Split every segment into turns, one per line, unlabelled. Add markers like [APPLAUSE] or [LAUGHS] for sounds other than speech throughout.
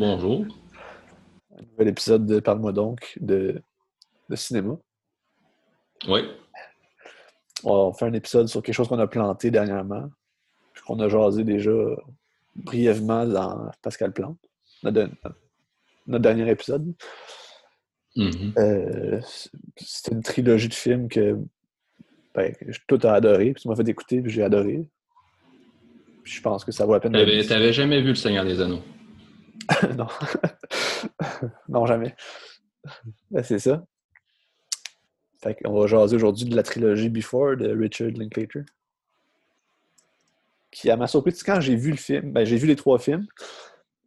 Bonjour.
Un nouvel épisode de Parle-moi donc de, de cinéma.
Oui.
On fait un épisode sur quelque chose qu'on a planté dernièrement, puis qu'on a jasé déjà brièvement dans Pascal Plante, notre, notre dernier épisode.
Mhm.
Euh, C'était une trilogie de films que ben, j'ai tout a adoré, puis tu m'as fait écouter, puis j'ai adoré. Puis je pense que ça vaut la peine
t'avais jamais vu Le Seigneur des Anneaux? [LAUGHS]
non. [LAUGHS] non, jamais. Ben, c'est ça. Fait qu'on va jaser aujourd'hui de la trilogie Before de Richard Linklater. Qui, à ma surprise, quand j'ai vu le film, ben, j'ai vu les trois films.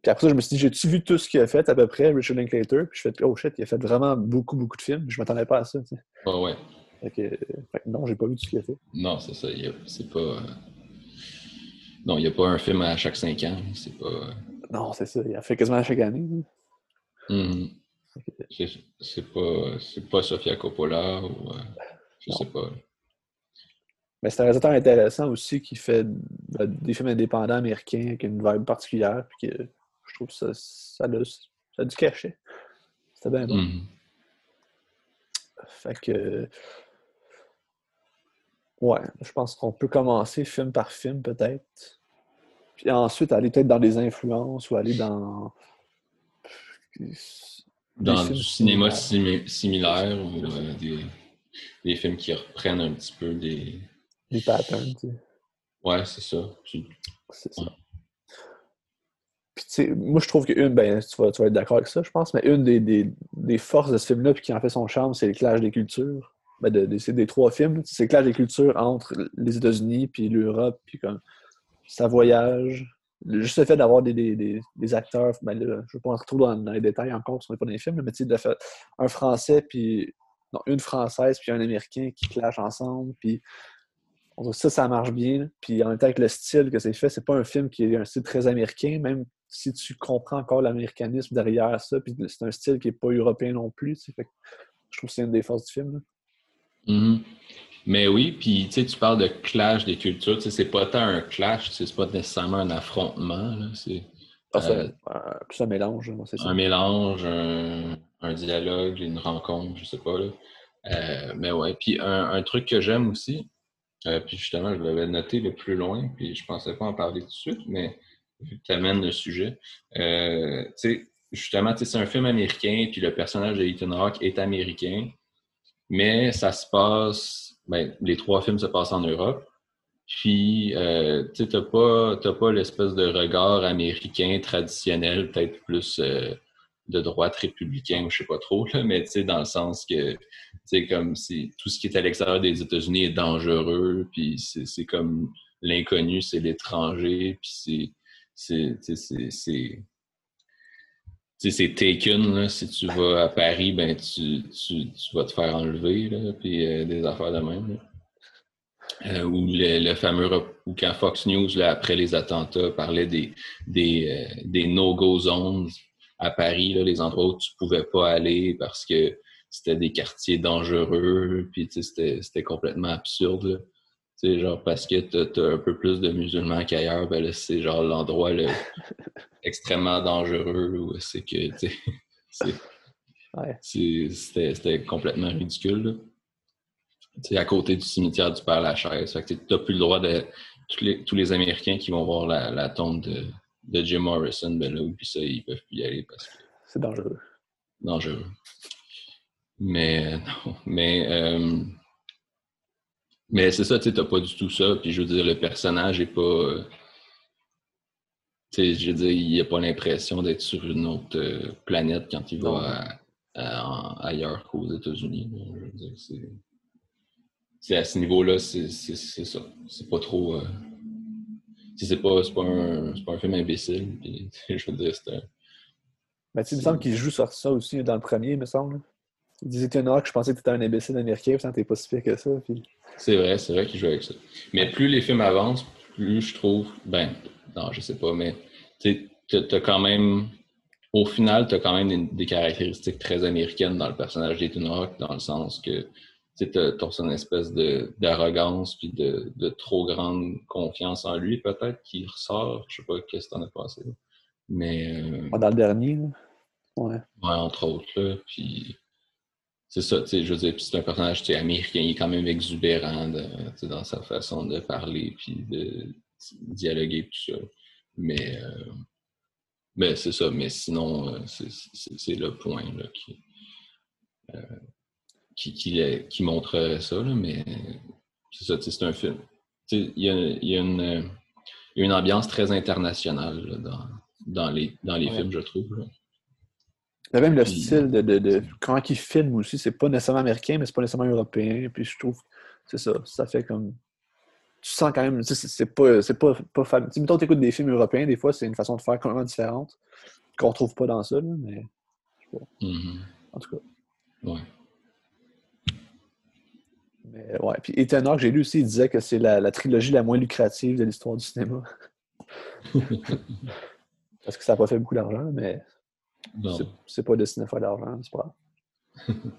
Puis après ça, je me suis dit, j'ai-tu vu tout ce qu'il a fait à peu près, Richard Linklater? Puis je fais, oh shit, il a fait vraiment beaucoup, beaucoup de films. Je m'attendais pas à ça.
Ah ouais.
Fait que, fait que non, j'ai pas vu tout ce qu'il a fait.
Non, c'est ça. C'est pas. euh, Non, il n'y a pas un film à chaque cinq ans. C'est pas.
Non, c'est ça. Il a fait quasiment à chaque année.
mhm. C'est pas, pas Sofia Coppola ou. euh, Je
Non.
sais pas.
Mais c'est un réalisateur intéressant aussi qui fait des films indépendants américains avec une vibe particulière. Puis que je trouve que ça, ça, a, ça a du cachet. C'était bien bon.
Mhm.
Fait que. Ouais, je pense qu'on peut commencer film par film, peut-être. Puis ensuite, aller peut-être dans des influences ou aller dans.
Dans du cinéma similaire ou euh, des, des films qui reprennent un petit peu des.
Des patterns, tu sais.
Ouais, c'est ça.
C'est ça. Puis, tu sais, moi, je trouve qu'une, ben, tu vas, tu vas être d'accord avec ça, je pense, mais une des, des, des forces de ce film-là, puis qui en fait son charme, c'est le clash des cultures. Ben, de, de- c'est des trois films, c'est le clash des cultures entre les États-Unis, puis l'Europe, puis comme ça voyage. Juste le fait d'avoir des, des, des, acteurs, ben je ne vais pas rentrer trop dans, les détails encore, parce qu'on n'est pas dans les films, mais tu sais, un Français, puis non, une Française, puis un Américain qui clashent ensemble, puis ça, ça marche bien. Puis en même temps, avec le style que c'est fait, c'est pas un film qui est un style très américain, même si tu comprends encore l'américanisme derrière ça. Puis c'est un style qui est pas européen non plus. je trouve que c'est une des forces du film.
Mais oui, puis tu sais, tu parles de clash des cultures, tu sais, c'est pas tant un clash, c'est pas nécessairement un affrontement, là, c'est
Ah,
Euh,
un- plus un mélange, moi, c'est ça.
un mélange, un, un dialogue, une rencontre, je sais pas, là. Euh, mais ouais, puis un, un truc que j'aime aussi, euh, puis justement, je l'avais noté le plus loin, puis je pensais pas en parler tout de suite, mais vu que tu amènes le sujet, euh, tu sais, justement, c'est un film américain, puis le personnage de Ethan Hawke est américain, mais ça se passe, ben, les trois films se passent en Europe. Puis, euh, tu t'as pas, t'as pas l'espèce de regard américain traditionnel, peut-être plus euh, de droite républicain ou je sais pas trop, là, mais tu sais, dans le sens que, sais, comme si tout ce qui est à l'extérieur des États-Unis est dangereux, puis c'est c'est comme l'inconnu, c'est l'étranger, puis c'est, c'est, sais, c'est, taken, là. Si tu vas à Paris, ben, tu, vas te faire enlever, là, puis euh, des affaires de même. Euh, ou le, le fameux, ou quand Fox News, là, après les attentats, parlait des, des, euh, des no-go zones à Paris, là, les endroits où tu pouvais pas aller parce que c'était des quartiers dangereux, puis c'était complètement absurde. Tu sais, genre, parce que t'as t'as un peu plus de musulmans qu'ailleurs, ben là, c'est genre l'endroit le- [LAUGHS] extrêmement dangereux où c'est que, tu sais, [LAUGHS] c'est- c'est- c'était complètement ridicule. Tu à côté du cimetière du Père-Lachaise. Fait que tu n'as plus le droit de. Tous les, tous les Américains qui vont voir la, la tombe de, de Jim Morrison, ben là, puis ça, ils peuvent plus y aller parce que
C'est dangereux.
c'est dangereux. Mais non, mais. euh, mais c'est ça, tu sais, t'as pas du tout ça. Puis je veux dire, le personnage est pas. euh, tu sais, je veux dire, il a pas l'impression d'être sur une autre euh, planète quand il va à- ailleurs qu'aux États-Unis. Je veux dire, c'est. C'est à ce niveau-là, c'est c'est- c'est ça. C'est pas trop. euh, tu C'est pas, c'est pas, un, c'est pas un film imbécile. Puis, [LAUGHS] je veux dire, c'est un-
Mais tu sais, il me semble qu'il joue sur ça aussi dans le premier, il me semble. Il disait que je pensais que tu étais un imbécile américain, puis t'es pas si pire que ça. Puis...
C'est vrai, c'est vrai qu'il joue avec ça. Mais plus les films avancent, plus je trouve, ben, non, je sais pas, mais tu t'as quand même, au final, tu as quand même des, des caractéristiques très américaines dans le personnage Hawke, dans le sens que tu as, son espèce d'arrogance puis de, de, trop grande confiance en lui, peut-être, qui ressort. Je sais pas qu'est-ce que t'en as pensé. Mais.
Euh, Dans le dernier, là? Ouais.
Ouais, entre autres, là. Puis. C'est ça, tu sais, je veux dire, c'est un personnage américain, il est quand même exubérant dans sa façon de parler puis de dialoguer tout ça. Mais, euh, mais c'est ça, mais sinon, euh, c'est le point là, qui, qui, qui, montrerait ça, mais c'est ça, c'est un film. Il y a, y, a une, une ambiance très internationale dans, dans, les, dans les films, je trouve.
Même le style de, de, de, comment ils filment aussi, c'est pas nécessairement américain, mais c'est pas nécessairement européen. Puis je trouve, c'est ça, ça fait comme. Tu sens quand même, c'est pas, c'est pas, pas. Mettons, tu écoutes des films européens, des fois, c'est une façon de faire complètement différente, qu'on retrouve pas dans ça, mais.
Mm-hmm.
En tout cas.
Ouais.
Mais ouais. Puis Ethan j'ai lu aussi, il disait que c'est la, trilogie la moins lucrative de l'histoire du cinéma. [LAUGHS] Parce que ça n'a pas fait beaucoup d'argent, mais c'est pas destiné à faire de l'argent, c'est pas grave. [LAUGHS]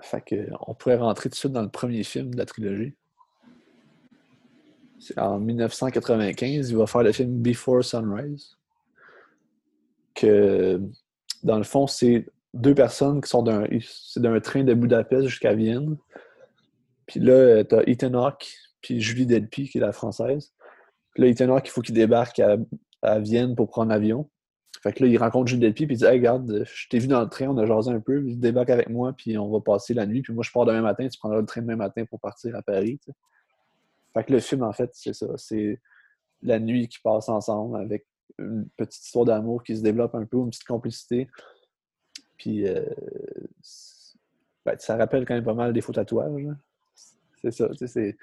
fait que, on pourrait rentrer tout de suite dans le premier film de la trilogie. C'est en 1995, il va faire le film Before Sunrise. Que, dans le fond, c'est deux personnes qui sont d'un, d'un train de Budapest jusqu'à Vienne. Puis là, t'as Ethan Hawke, puis Julie Delpy, qui est la française. Puis là, Ethan Hawke, il faut qu'il débarque à, Vienne pour prendre l'avion. Fait que là, il rencontre Julie Delpy, puis il dit Hey, regarde, je t'ai vu dans le train, on a jasé un peu, débarque avec moi, puis on va passer la nuit. Puis moi, je pars demain matin, tu prendras le train demain matin pour partir à Paris. Fait que le film, en fait, c'est ça. C'est la nuit qui passe ensemble avec une petite histoire d'amour qui se développe un peu, une petite complicité. Puis euh, ben, ça rappelle quand même pas mal des faux tatouages. C'est ça. C'est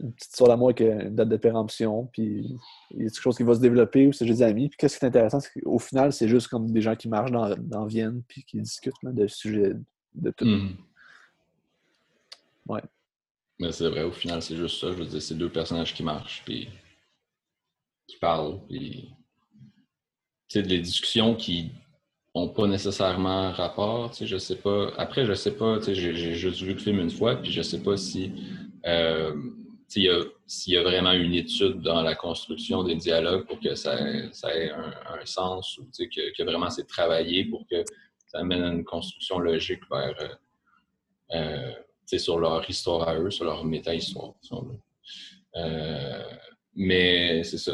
une petite histoire d'amour avec une date de péremption, puis il y a quelque chose qui va se développer, ou c'est juste des amis. Puis qu'est-ce qui est intéressant, c'est qu'au final, c'est juste comme des gens qui marchent dans, dans Vienne, puis qui discutent de sujets de tout.
Mm-hmm.
Ouais.
Mais c'est vrai, au final, c'est juste ça. Je veux dire, c'est deux personnages qui marchent, puis qui parlent, puis. Tu sais, des discussions qui n'ont pas nécessairement rapport. Tu sais, je sais pas. Après, je sais pas. Tu sais, j'ai juste vu le film une fois, puis je sais pas si euh, s'il y, a vraiment une étude dans la construction des dialogues pour que ça, ait un, sens ou que, que, vraiment c'est travaillé pour que ça amène à une construction logique vers euh, euh sur leur histoire à eux, sur leur méta-histoire. Euh, mais c'est ça.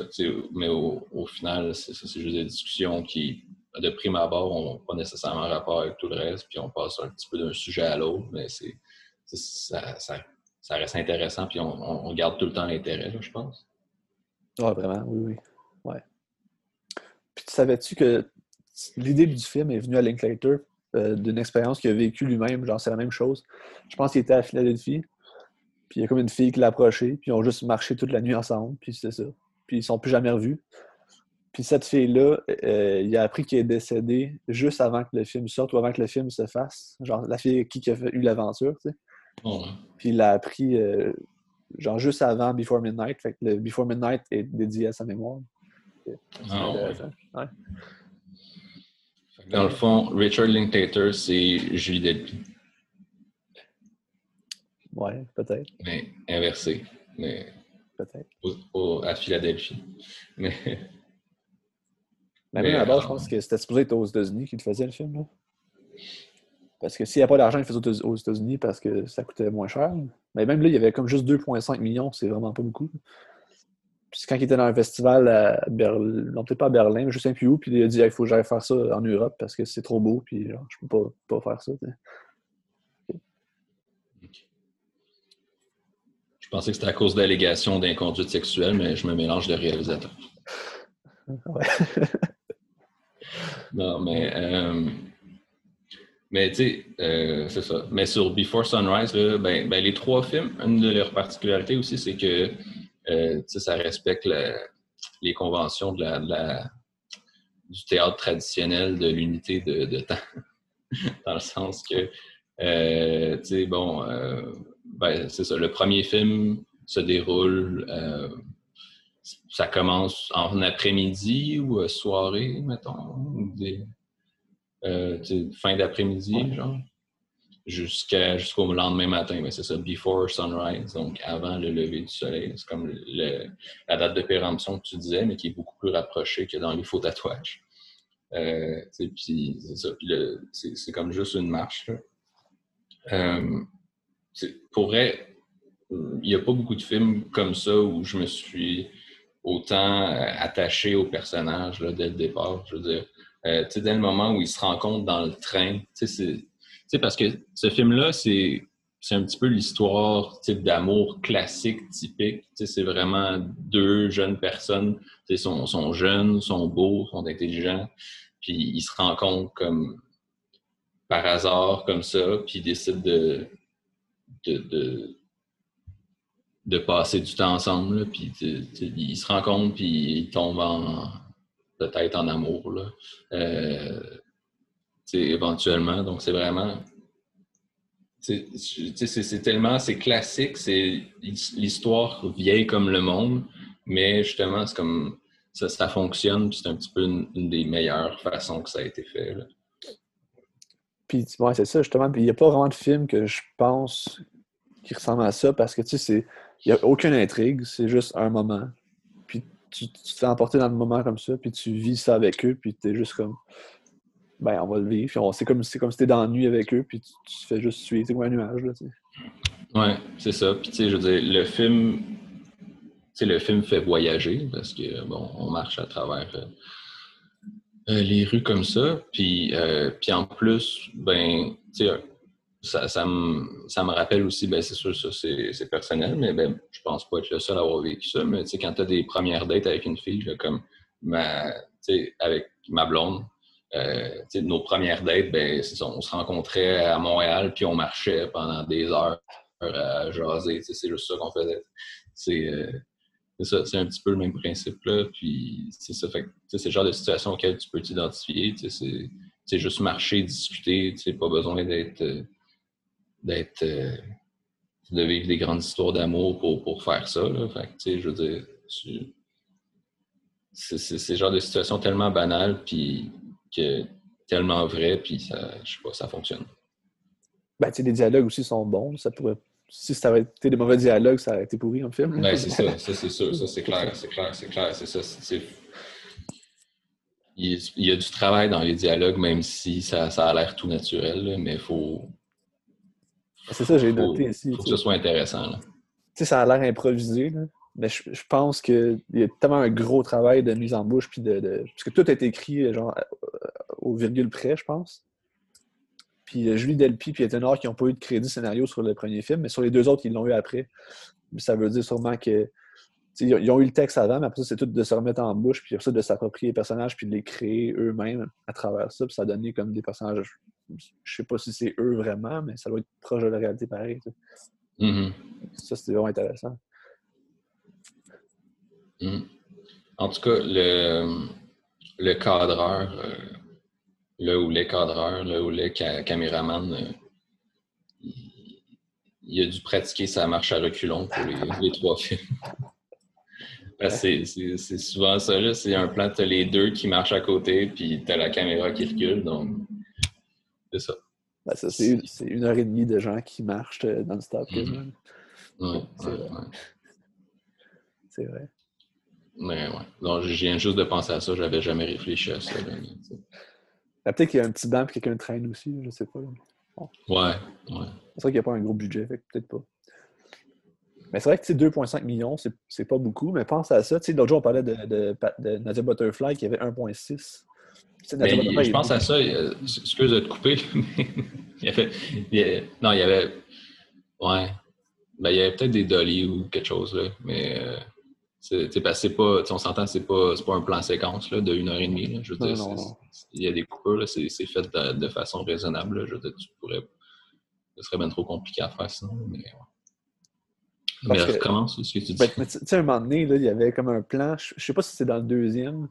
Mais au, final, c'est juste des discussions qui de prime abord, on n'a pas nécessairement rapport avec tout le reste, puis on passe un petit peu d'un sujet à l'autre, mais c'est ça, ça, reste intéressant, puis on, garde tout le temps l'intérêt, je pense.
Oui, vraiment, oui, oui. Ouais. Puis tu savais-tu que l'idée du film est venue à Linklater euh, d'une expérience qu'il a vécue lui-même, genre c'est la même chose. Je pense qu'il était à Philadelphie, puis il y a comme une fille qui l'a approché, puis ils ont juste marché toute la nuit ensemble, puis c'est ça. Puis ils sont plus jamais revus. Puis cette fille-là, euh, il a appris qu'elle est décédée juste avant que le film sorte ou avant que le film se fasse. Genre la fille qui a eu l'aventure, tu sais.
Oh,
Puis il l'a appris euh, genre juste avant Before Midnight. Fait que le Before Midnight est dédié à sa mémoire.
Ah, ouais. Dans le fond, Richard Linklater, c'est Julie Delpy.
Ouais, peut-être.
Mais inversé. Mais
peut-être.
à Philadelphie. Mais
mais, même à la base, je pense que c'était supposé être aux États-Unis qu'il faisait le film. Là. Parce que s'il n'y a pas d'argent, il faisait aux États-Unis parce que ça coûtait moins cher. Mais même là, il y avait comme juste 2,5 millions, c'est vraiment pas beaucoup. Puis quand il était dans un festival à Berlin, non peut-être pas à Berlin, mais je sais plus où, puis il a dit il faut que j'aille faire ça en Europe parce que c'est trop beau, puis genre, je peux pas, pas faire ça.
Je pensais que c'était à cause d'allégations d'inconduite sexuelle, mais je me mélange de réalisateurs. [LAUGHS]
Ouais.
Non, mais. Euh, mais tu sais, euh, c'est ça. Mais sur Before Sunrise, ben, ben, les trois films, une de leurs particularités aussi, c'est que euh, ça respecte les conventions de la, du théâtre traditionnel de l'unité de, temps. [LAUGHS] Dans le sens que, tu sais, bon, ben, c'est ça. Le premier film se déroule ça commence en après-midi ou euh, soirée, mettons, euh, fin d'après-midi, genre. jusqu'à jusqu'au lendemain matin. Mais c'est ça, before sunrise, donc avant le lever du soleil. C'est comme la date de péremption que tu disais, mais qui est beaucoup plus rapprochée que dans les faux tatouages. Euh, puis c'est ça, c'est comme juste une marche. Euh, il n'y a pas beaucoup de films comme ça où je me suis autant euh, attaché au personnage là, dès le départ. Je veux dire, euh, dès le moment où ils se rencontrent dans le train, c'est parce que ce film-là, c'est c'est un petit peu l'histoire d'amour classique, typique. C'est vraiment deux jeunes personnes. Ils sont, sont jeunes, sont beaux, sont intelligents. Puis ils se rencontrent comme par hasard, comme ça, puis ils décident de, de, de, passer du temps ensemble. puis ils se rencontrent, puis ils tombent en, peut-être en amour. Euh, éventuellement. Donc, c'est vraiment. C'est tellement. C'est classique, c'est l'histoire vieille comme le monde, mais justement, c'est comme. Ça, ça fonctionne, c'est un petit peu une, des meilleures façons que ça a été fait.
Puis, c'est ça, justement. Il n'y a pas vraiment de film que je pense qui ressemble à ça parce que, tu sais, il n'y a aucune intrigue, c'est juste un moment tu, te fais emporter dans le moment comme ça, puis tu vis ça avec eux, puis tu es juste comme, ben, on va le vivre. C'est comme, comme si tu dans la nuit avec eux, puis tu, fais juste suivre, c'est comme un nuage. Là,
ouais, c'est ça. Puis, tu sais, je veux dire, le film, tu le film fait voyager parce que, bon, on marche à travers euh, euh, les rues comme ça. Puis, euh, puis en plus, ben, tu sais, ça, me, ça, me, rappelle aussi, ben c'est sûr, ça c'est personnel, mais ben, je pense pas être le seul à avoir vécu ça. Mais tu sais, quand tu as des premières dates avec une fille, comme ma, avec ma blonde, euh, nos premières dates, ben, on se rencontrait à Montréal, puis on marchait pendant des heures à jaser. C'est juste ça qu'on faisait. Euh, c'est ça, c'est un petit peu le même principe là. Puis c'est le genre de situation auquel tu peux t'identifier. C'est juste marcher, discuter, pas besoin d'être. Euh, d'être euh, de vivre des grandes histoires d'amour pour, pour, faire ça. Là. Fait que, tu sais, je veux dire, c'est le genre de situation tellement banale, puis que tellement vrai, puis ça, je sais pas, ça fonctionne.
Ben, tu sais, les dialogues aussi sont bons. Ça pourrait, si ça avait été des mauvais dialogues, ça aurait été pourri en film.
Ben, c'est ça, [LAUGHS] ça c'est sûr, ça c'est clair, c'est clair, c'est clair, c'est ça. Il, y a du travail dans les dialogues, même si ça, ça a l'air tout naturel, mais il faut,
c'est ça, j'ai noté ici.
Il faut que ce soit intéressant. Tu
sais, ça a l'air improvisé, mais je, pense qu'il y a tellement un gros travail de mise en bouche, puis de, parce que tout est écrit genre, euh, au virgule près, je pense. Puis euh, Julie Delpy puis Étonnard qui n'ont pas eu de crédit scénario sur le premier film, mais sur les deux autres, ils l'ont eu après. Ça veut dire sûrement que ils ont eu le texte avant, mais après ça, c'est tout de se remettre en bouche, puis après ça, de s'approprier les personnages, puis de les créer eux-mêmes à travers ça. Puis ça a donné comme des personnages je sais pas si c'est eux vraiment, mais ça doit être proche de la réalité pareil.
Mm-hmm.
Ça, c'est vraiment intéressant.
Mm-hmm. En tout cas, le, le cadreur, euh, là où les cadreurs, là où les caméramans, euh, il, a dû pratiquer sa marche à reculons pour les, [LAUGHS] trois films. c'est souvent ça, C'est un plan, tu as les deux qui marchent à côté, puis tu as la caméra qui recule. Donc, c'est ça.
Ben, ça c'est une, heure et demie de gens qui marchent euh, dans le stop.
Mm
c'est vrai.
Mais ouais. Donc, je viens juste de penser à ça. J'avais jamais réfléchi à ça.
Ben, peut-être qu'il y a un petit banc et quelqu'un traîne aussi. Je sais pas.
Ouais, ouais.
C'est vrai qu'il n'y a pas un gros budget. Peut-être pas. Mais c'est vrai que 2,5 millions, c'est pas beaucoup, mais pense à ça. L'autre jour, on parlait de, de, de Nadia Butterfly qui avait 1,6
je pense à ça, excuse de te couper, mais [LAUGHS] il y avait, non, il y avait, ouais, ben, il y avait peut-être des dolly ou quelque chose, là, mais euh, c'est pas, on s'entend, c'est pas, pas un plan séquence là, de une heure et demie. Là, je veux dire, il y a des coupures, c'est fait de, façon raisonnable. je veux dire, tu pourrais, ce serait bien trop compliqué à faire sinon, mais Mais recommence ce que tu
ben,
dis.
tu sais, à un moment donné, là, il y avait comme un plan, je, je sais pas si c'est dans le deuxième,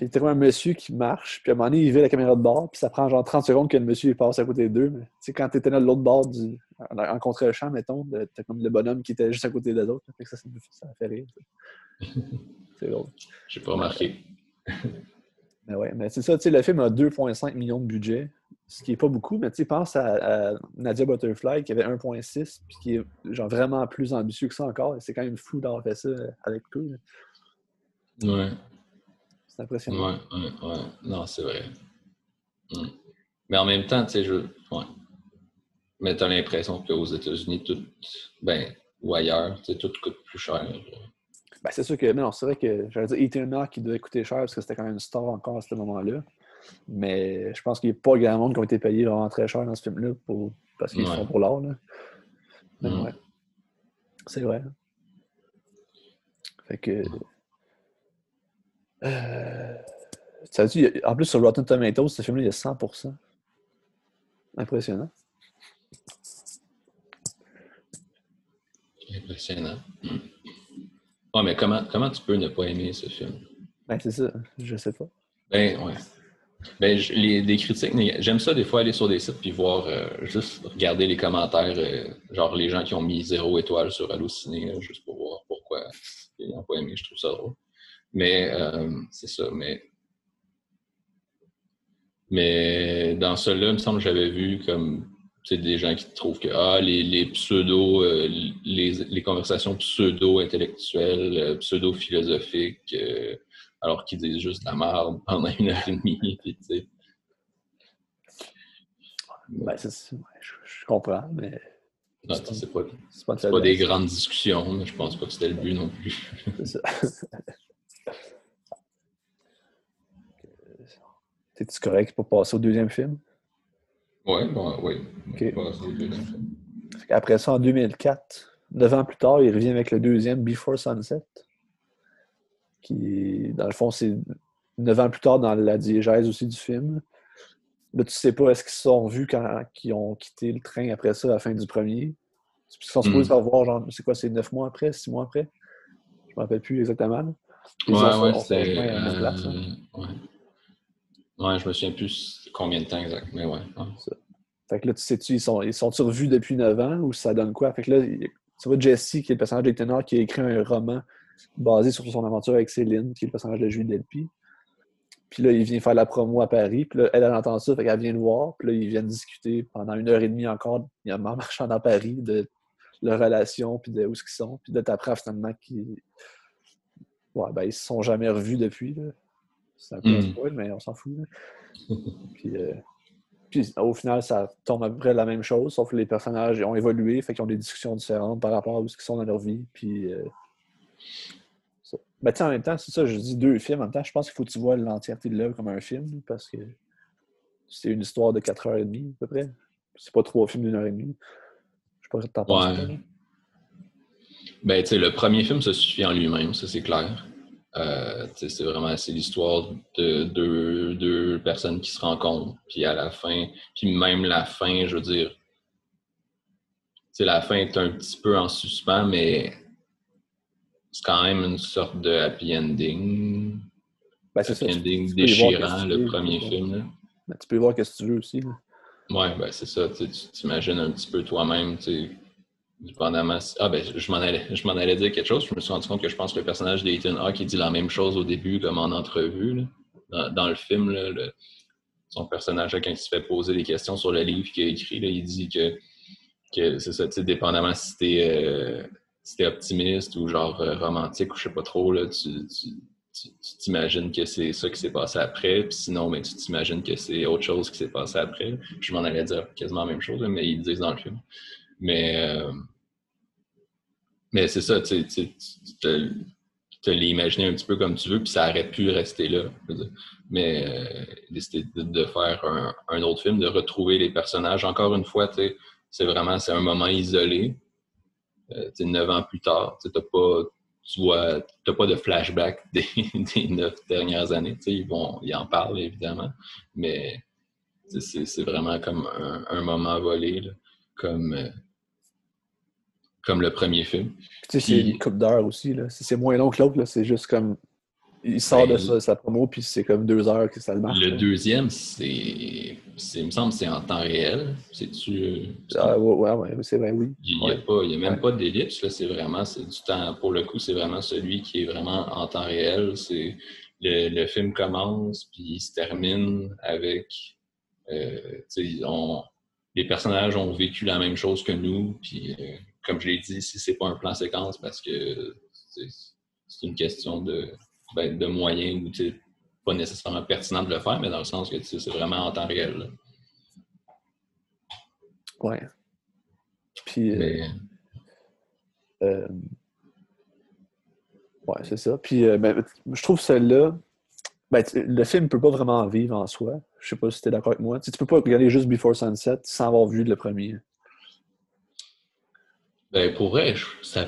il y a un monsieur qui marche, puis à un moment donné, il vit la caméra de bord, puis ça prend genre 30 secondes que le monsieur il passe à côté d'eux. Mais tu sais, quand tu étais dans l'autre bord du. en contre-champ, mettons, t'as comme le bonhomme qui était juste à côté des autres. Fait que ça, ça, fait rire. [LAUGHS] c'est drôle.
J'ai pas remarqué. [LAUGHS]
mais ouais, mais c'est ça, tu sais, le film a 2,5 millions de budget. ce qui est pas beaucoup, mais tu sais, pense à, Nadia Butterfly qui avait 1.6, puis qui est genre vraiment plus ambitieux que ça encore. Et c'est quand même fou d'avoir fait ça avec eux.
Ouais.
C'est impressionnant.
Ouais, ouais, ouais. Non, c'est vrai. Hmm. Mais en même temps, tu sais, je. Ouais. Mais t'as l'impression qu'aux États-Unis, tout. Ben, ou ailleurs, tu sais, tout coûte plus cher.
Ben, c'est sûr que. Non, c'est vrai que j'allais dire Eternal qui devait coûter cher parce que c'était quand même une star encore à ce moment-là. Mais je pense qu'il n'y a pas grand monde qui a été payé vraiment très cher dans ce film-là pour... parce qu'ils font pour l'art. Mais mm. ouais. C'est vrai. Fait que. Euh... Ça dit, en plus, sur Rotten Tomatoes, ce film-là, il y a 100%. Impressionnant.
Impressionnant. Oh, mais comment, comment tu peux ne pas aimer ce film?
Ben, c'est ça. Je sais pas.
Ben, ouais. Ben, les, des critiques, j'aime ça des fois aller sur des sites puis voir, euh, juste regarder les commentaires, euh, genre les gens qui ont mis zéro étoile sur Allociné, juste pour voir pourquoi ils n'ont pas aimé, je trouve ça drôle. Mais euh, c'est ça, mais. Mais dans cela, il me semble que j'avais vu comme des gens qui trouvent que ah, les, les pseudo, les, les, conversations pseudo-intellectuelles, pseudo-philosophiques, alors qu'ils disent juste la merde [LAUGHS] pendant une heure et demie. tu sais.
Ben, je, comprends, mais.
Non, c'est pas, pas, pas des grandes discussions, mais je pense pas que c'était le but non plus. c'est ça. [LAUGHS]
T'es-tu correct pour passer au deuxième film?
Ouais, bon, oui. Okay.
Après ça, en 2004, neuf ans plus tard, il revient avec le deuxième, Before Sunset qui, dans le fond, c'est neuf ans plus tard dans la diégèse aussi du film. Là, tu sais pas est-ce qu'ils se sont vus quand ils ont quitté le train après ça, à la fin du premier. Ils sont supposés revoir, genre, c'est quoi, c'est neuf mois après, six mois après? Je me rappelle plus exactement.
Ouais, ouais, c'est... Euh, ouais. ouais, je me souviens plus combien de temps exact, mais ouais.
Fait que là, tu sais-tu, ils sont, ils sont revus depuis neuf ans ou ça donne quoi? Fait que là, tu vois Jesse, qui est le personnage de Tenor, qui a écrit un roman basé sur son aventure avec Céline, qui est le personnage de Julie Delpy. Puis là, il vient faire la promo à Paris. Puis là, elle, elle entend ça, fait qu'elle vient le voir. Puis là, ils viennent discuter pendant une heure et demie encore. Il y a un marchand dans Paris de leur relation, puis de où ils sont. Puis de t'apprends finalement qu'ils. Ouais, ben, ils se sont jamais revus depuis. C'est un peu un mm. spoil, mais on s'en fout. [LAUGHS] puis, euh, puis, au final, ça tombe à peu près la même chose, sauf que les personnages ont évolué, fait qu'ils ont des discussions différentes par rapport à où ils sont dans leur vie. Puis. Euh, ben, en même temps, c'est ça, je dis deux films. En même temps, je pense qu'il faut que tu vois l'entièreté de l'œuvre comme un film, parce que c'est une histoire de 4h30 à peu près. C'est pas trois films d'une heure et demie. Je sais pas si t'en penses. Ouais.
Ben, tu sais, le premier film se suffit en lui-même, ça c'est clair. Euh, c'est vraiment c'est l'histoire de deux, personnes qui se rencontrent, puis à la fin, puis même la fin, je veux dire, la fin est un petit peu en suspens, mais c'est quand même une sorte de happy ending.
Ben,
happy ending déchirant, le premier film.
Ben, tu peux voir ce que tu veux aussi. Là.
Ouais, ben c'est ça. Tu t'imagines un petit peu toi-même, dépendamment. Ah, ben, je m'en allais, allais dire quelque chose. Je me suis rendu compte que je pense que le personnage d'Ethan Hawke, dit la même chose au début, comme en entrevue, dans, le film. son personnage, quand il se fait poser des questions sur le livre qu'il a écrit, il dit que, que c'est ça, dépendamment si t'es. Euh, optimiste ou genre euh, romantique ou je sais pas trop, là, tu, t'imagines que c'est ça qui s'est passé après, puis sinon, mais tu t'imagines que c'est autre chose qui s'est passé après. Je m'en allais dire quasiment la même chose, mais ils disent dans le film. Mais, euh, mais c'est ça, tu te, te l'imaginé un petit peu comme tu veux, puis ça aurait pu rester là. Mais euh, de, faire un, un, autre film, de retrouver les personnages. Encore une fois, c'est vraiment c'est un moment isolé. Euh, neuf ans plus tard, tu n'as pas, tu vois, pas de flashback [LAUGHS] des, des neuf dernières années. Ils, vont, ils en parlent évidemment, mais c'est vraiment comme un, moment volé, comme, euh, comme le premier film.
Tu sais, c'est une coupe d'heure aussi. C'est moins long que l'autre. C'est juste comme il sort de ben, sa promo, puis c'est comme deux heures que ça le marche.
Le deuxième, c'est. Il me semble que c'est en temps réel. C'est-tu.
Ah, ouais, ouais, c'est vrai, oui.
Il n'y a, pas, il y a même pas d'ellipse. C'est vraiment. du temps. Pour le coup, c'est vraiment celui qui est vraiment en temps réel. C'est. Le, le, film commence, puis il se termine avec Euh, on, les personnages ont vécu la même chose que nous, puis euh, comme je l'ai dit, si c'est pas un plan séquence, parce que c'est une question de, ben, de moyens ou pas nécessairement pertinent de le faire, mais dans le sens que c'est vraiment en temps réel. Là.
Ouais. Puis. Euh, euh, ouais, c'est ça. Puis, ben, je trouve celle-là, ben, le film ne peut pas vraiment vivre en soi. Je sais pas si tu es d'accord avec moi. Tu, ne peux pas regarder juste Before Sunset sans avoir vu le premier.
Ben, pour vrai, ça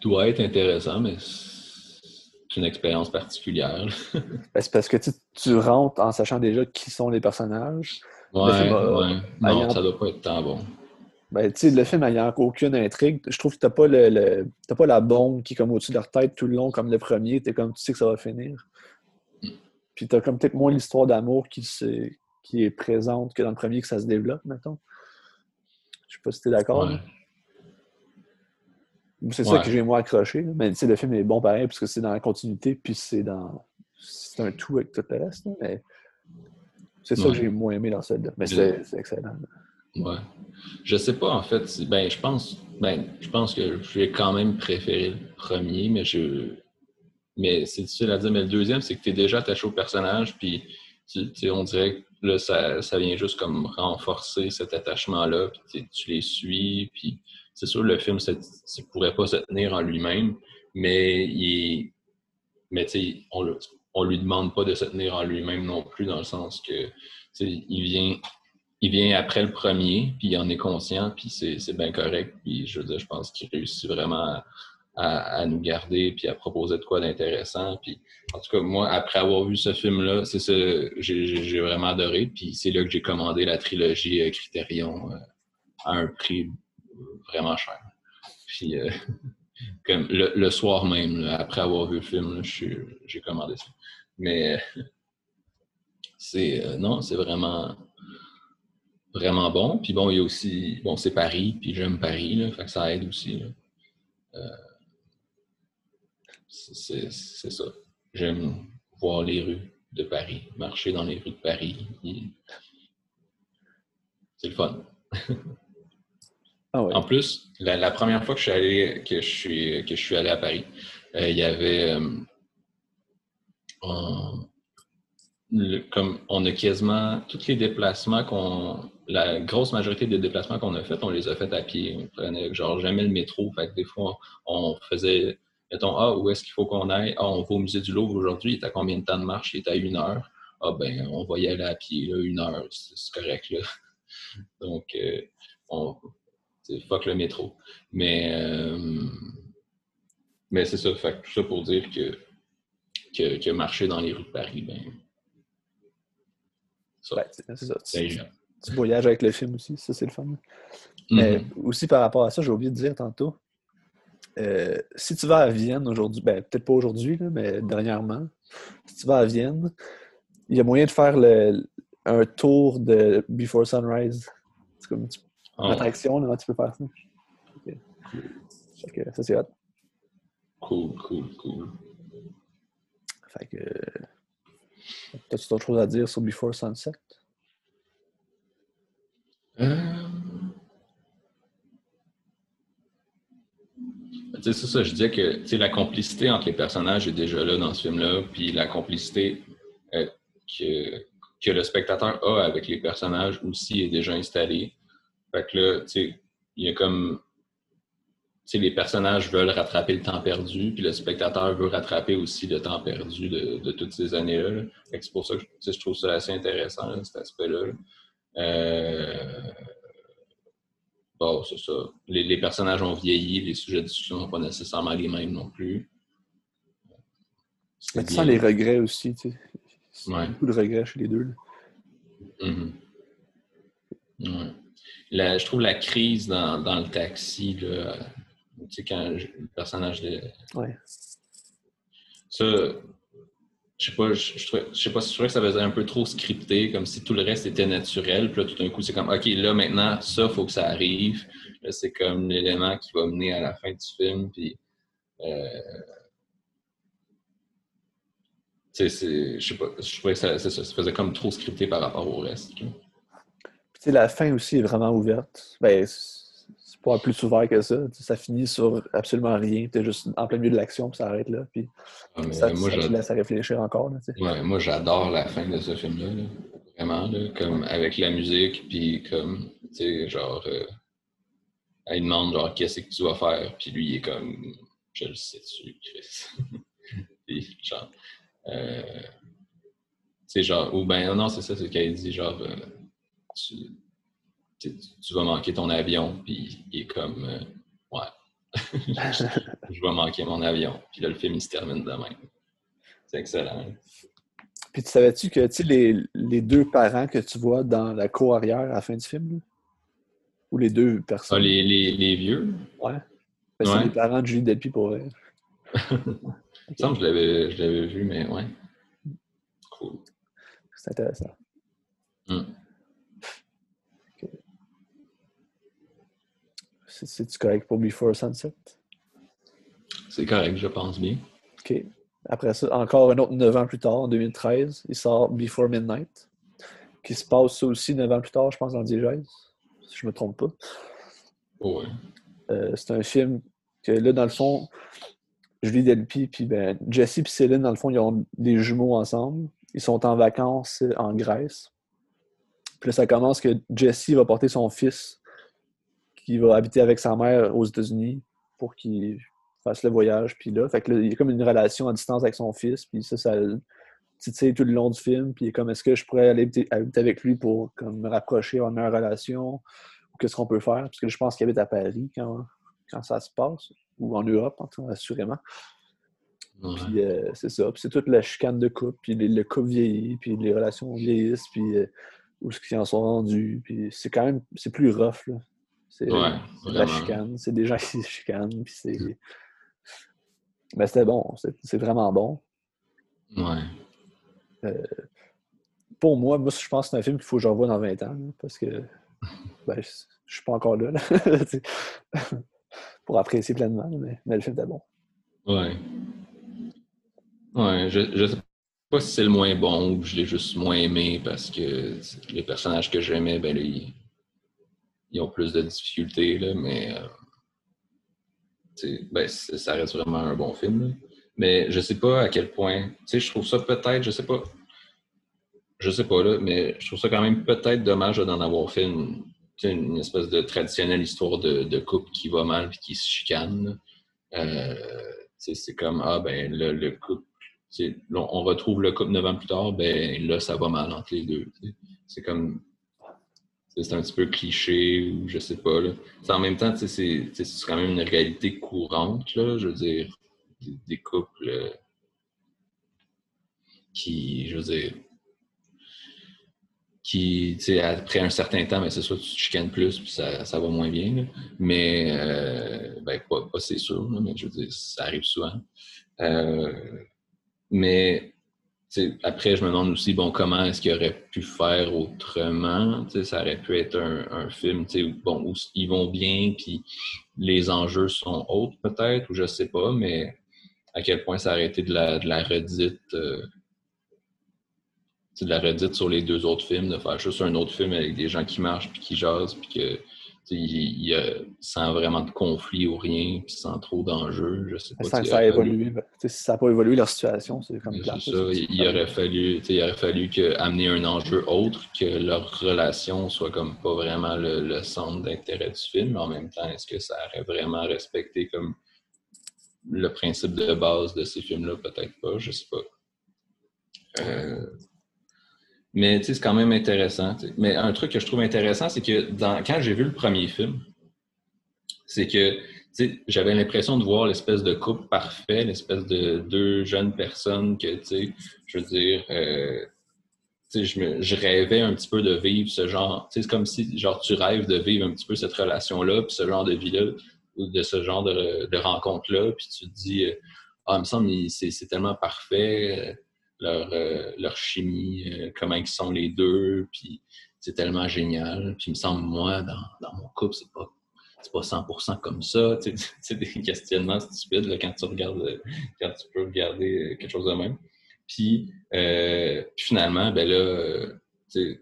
doit être intéressant, mais c'est une expérience particulière. [LAUGHS]
Ben, c'est parce que tu, rentres en sachant déjà qui sont les personnages.
Ouais, ouais. Non, ça doit pas être tant bon.
Ben, tu sais, le film n'ayant aucune intrigue, je trouve que t'as pas le, pas la bombe qui est comme au-dessus de leur tête tout le long comme le premier. T'es comme tu sais que ça va finir. Puis t'as comme peut-être moins l'histoire d'amour qui, qui est présente que dans le premier que ça se développe, mettons. Je sais pas si t'es d'accord. C'est ça que j'ai moins accroché. Mais tu sais, le film est bon pareil parce que c'est dans la continuité, puis c'est dans. C'est un tout avec tout le reste. Mais c'est ça que j'ai moins aimé dans celle-là. Mais c'est excellent.
Ouais. Je sais pas en fait. Ben, je pense. Ben, je pense que j'ai quand même préféré le premier, mais je mais c'est difficile à dire. Mais le deuxième, c'est que tu es déjà attaché au personnage, puis on dirait que là, ça, ça, vient juste comme renforcer cet attachement-là, puis tu les suis, puis c'est sûr, le film, ne pourrait pas se tenir en lui-même, mais il mais on ne lui demande pas de se tenir en lui-même non plus, dans le sens que il vient, il vient après le premier, puis il en est conscient, puis c'est bien correct. Puis je veux dire, je pense qu'il réussit vraiment à, nous garder puis à proposer de quoi d'intéressant. Puis, en tout cas, moi, après avoir vu ce film-là, c'est ça, j'ai vraiment adoré. Puis c'est là que j'ai commandé la trilogie euh, Criterion euh, à un prix vraiment cher. Puis, euh, [LAUGHS] comme le, soir même, après avoir vu le film, j'ai commandé ça. Mais [LAUGHS] c'est non, c'est vraiment vraiment bon. Puis bon, il y a aussi, bon, c'est Paris, puis j'aime Paris, là, ça aide aussi. C'est ça. J'aime voir les rues de Paris, marcher dans les rues de Paris. C'est le fun. [LAUGHS] Ah en plus, la, première fois que je suis allé, à Paris, euh, il y avait euh, comme on a quasiment tous les déplacements qu'on la grosse majorité des déplacements qu'on a fait, on les a fait à pied. On prenait genre jamais le métro. Fait des fois, on faisait mettons, ah, où est-ce qu'il faut qu'on aille? Ah, on va au musée du Louvre aujourd'hui, il est à combien de temps de marche? Il est à une heure. Ah, ben, on va y aller à pied, là, une heure, c'est correct, là. [LAUGHS] Donc, euh, on, fuck le métro. Mais, euh, mais c'est ça, fait tout ça pour dire que, que, que, marcher dans les rues de Paris, ben,
ça, c'est ça. Tu, voyages avec le film aussi, ça, c'est le fun. Mais mm-hmm. aussi par rapport à ça, j'ai oublié de dire tantôt, euh, si tu vas à Vienne aujourd'hui, ben, peut-être pas aujourd'hui, mais dernièrement, si tu vas à Vienne, il y a moyen de faire le, un tour de Before Sunrise. C'est comme une, oh. attraction, là, tu peux faire ça. ça, c'est hot.
Cool, cool, cool.
Fait que. T'as-tu d'autres choses à dire sur Before Sunset?
Euh... C'est ça, je disais que la complicité entre les personnages est déjà là dans ce film-là, puis la complicité euh, que, que, le spectateur a avec les personnages aussi est déjà installée. Fait que là, tu sais, il y a comme. Tu sais, les personnages veulent rattraper le temps perdu, puis le spectateur veut rattraper aussi le temps perdu de, toutes ces années-là. C'est pour ça que je trouve ça assez intéressant, cet aspect-là. Euh, Bon, c'est ça. Les, personnages ont vieilli, les sujets de discussion ne sont pas nécessairement les mêmes non plus.
Mais tu sens les regrets aussi, tu sais. Ouais. Beaucoup de regrets chez les deux.
Je trouve la crise dans, dans le taxi, là, tu sais, quand le personnage de.
Ouais.
Ça, je sais pas, je, je, sais pas si je trouvais que ça faisait un peu trop scripté, comme si tout le reste était naturel. Puis là, tout d'un coup, c'est comme, OK, là, maintenant, ça, il faut que ça arrive. Là, c'est comme l'élément qui va mener à la fin du film. Puis, euh, je sais pas, je trouvais que ça, ça, faisait comme trop scripté par rapport au reste.
Sais, la fin aussi est vraiment ouverte. Ben, c'est pas plus ouvert que ça. ça finit sur absolument rien. T'es juste en plein milieu de l'action, puis ça arrête là. Puis
Ah,
ça,
moi,
ça te laisse à réfléchir encore. Là, tu sais.
ouais, moi, j'adore la fin de ce film-là. là. Vraiment, là, comme avec la musique, puis comme, tu sais, genre, euh, elle demande, genre, qu'est-ce que tu vas faire? Puis lui, il est comme, je le sais-tu, Chris. [LAUGHS] puis, genre, euh, tu sais, genre, ou ben, non, c'est ça, c'est qu'elle dit, genre, euh, tu, vas manquer ton avion, puis il est comme, euh, ouais, [LAUGHS] je vais manquer mon avion. Puis là, le film, il se termine de même. C'est excellent.
Puis tu savais-tu que tu les, les deux parents que tu vois dans la cour arrière à la fin du film, là? ou les deux
Ah,
personnes,
les, les, les vieux,
ouais. Ben, c'est les parents de Julie Delpy pour vrai. [LAUGHS]
il me semble que je l'avais, je l'avais vu, mais ouais. Cool.
C'est intéressant.
Hmm.
C'est-tu correct pour Before Sunset?
C'est correct, je pense bien.
OK. Après ça, encore un autre 9 ans plus tard, en 2013, il sort Before Midnight, qui se passe ça aussi 9 ans plus tard, je pense, dans le diégèse, si je me trompe pas.
Oh, ouais.
Euh, c'est un film que là, dans le fond, Julie Delpy, puis ben, Jesse et Céline, dans le fond, ils ont des jumeaux ensemble. Ils sont en vacances euh, en Grèce. Puis là, ça commence que Jesse va porter son fils qui va habiter avec sa mère aux États-Unis pour qu'il fasse le voyage. Puis là, fait que là, il y a comme une relation à distance avec son fils. Puis ça, ça le titille tout le long du film. Puis il est comme, est-ce que je pourrais aller habiter avec lui pour comme, me rapprocher, avoir une meilleure relation? Ou qu'est-ce qu'on peut faire? Parce que je pense qu'il habite à Paris quand, quand ça se passe. Ou en Europe, en tout cas, assurément.
Ouais.
Puis euh, c'est ça. Puis c'est toute la chicane de couple, puis les- le couple vieillit, puis les relations vieillissent, puis euh, où est-ce qu'ils en sont rendus. Puis c'est quand même, c'est plus rough, là. C'est
Ouais,
c'est de la chicane. C'est des gens qui se chicanent, puis c'est... Mais c'était bon. C'est vraiment bon.
Ouais.
Pour moi, moi, je pense que c'est un film qu'il faut que je revoie dans 20 ans, parce que [LAUGHS] ben, je je suis pas encore là, [LAUGHS] pour apprécier pleinement, mais, mais le film était bon.
Ouais. Ouais, je, je sais pas si c'est le moins bon ou je l'ai juste moins aimé parce que les personnages que j'aimais, ben là, ils, ont plus de difficultés, là, mais euh, ben, ça reste vraiment un bon film. Mais je sais pas à quel point. Je trouve ça peut-être, je sais pas. Je sais pas là, mais je trouve ça quand même peut-être dommage d'en avoir fait une, espèce de traditionnelle histoire de, couple qui va mal puis qui se chicane. Euh, c'est comme ah ben le, le couple, on retrouve le couple neuf ans plus tard, ben là ça va mal entre les deux. C'est comme c'est un petit peu cliché ou je sais pas là. En même temps, c'est quand même une réalité courante là, je veux dire des, couples euh, qui, je veux dire, qui, après un certain temps, ben, c'est sûr tu te chicanes plus, puis ça, ça va moins bien. Mais, euh, ben, pas, pas c'est sûr, mais je veux dire, ça arrive souvent. Euh, mais, après, je me demande aussi, bon, comment est-ce qu'il aurait pu faire autrement? Ça aurait pu être un, film, bon, où ils vont bien, puis les enjeux sont autres, peut-être, ou je sais pas, mais à quel point ça aurait été de la, redite. euh, de la redite sur les deux autres films, de faire juste un autre film avec des gens qui marchent puis qui jasent, puis que il y a sans vraiment de conflit ou rien, puis sans trop d'enjeux, je sais pas.
Sans que ça a évolué. ben, si ça n'a pas évolué leur situation, c'est comme
ça, il, il aurait fallu, il aurait fallu que, amener un enjeu autre, que leur relation soit comme pas vraiment le, le centre d'intérêt du film, mais en même temps, est-ce que ça aurait vraiment respecté comme le principe de base de ces films-là? Peut-être pas, je sais pas. Euh, mais c'est quand même intéressant. Mais un truc que je trouve intéressant, c'est que dans, quand j'ai vu le premier film, c'est que j'avais l'impression de voir l'espèce de couple parfait, l'espèce de deux jeunes personnes que, je veux dire, euh, je, me, je rêvais un petit peu de vivre ce genre. C'est comme si genre, tu rêves de vivre un petit peu cette relation-là, puis ce genre de vie-là, ou de ce genre de, de rencontre-là, puis tu te dis, euh, ah, il me semble, c'est tellement parfait, euh, leur, euh, leur chimie, euh, comment ils sont les deux, puis c'est tellement génial. Puis il me semble, moi, dans, dans mon couple, c'est pas c'est pas 100% comme ça. [LAUGHS] C'est des questionnements stupides là, quand tu regardes, euh, quand tu peux regarder euh, quelque chose de même. Puis, euh, puis finalement, ben là, euh,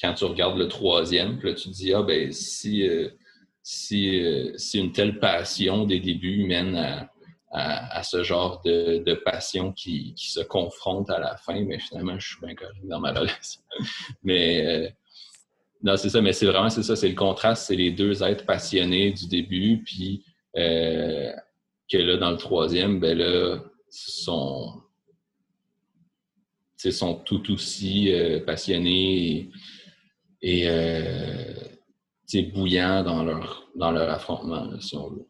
quand tu regardes le troisième, là, tu te dis, ah ben, si, si, si une telle passion des débuts mène à, à, ce genre de, passion qui, se confronte à la fin, mais finalement, je suis bien correct dans ma relation. [LAUGHS] mais euh, non, c'est ça, mais c'est vraiment ça, c'est le contraste, c'est les deux êtres passionnés du début, puis euh, que là, dans le troisième, ben là, sont, sont tout aussi euh, passionnés et, et bouillants dans leur, dans leur affrontement, si on veut.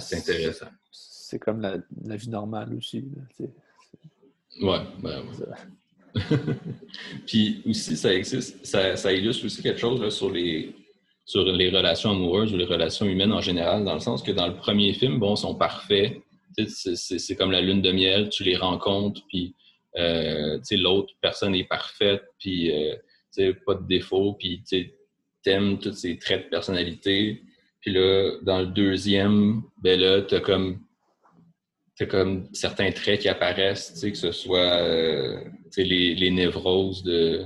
C'est intéressant.
C'est comme la, vie normale aussi.
ouais, ben [LAUGHS] Puis aussi, ça existe, ça, illustre aussi quelque chose sur, les, sur les relations amoureuses ou les relations humaines en général, dans le sens que dans le premier film, bon, ils sont parfaits. C'est comme la lune de miel, tu les rencontres, puis euh, l'autre personne est parfaite, puis euh, pas de défaut, puis t'aimes tous ces traits de personnalité. Puis là, dans le deuxième, ben là, t'as comme comme certains traits qui apparaissent, que ce soit euh, les, les, névroses de,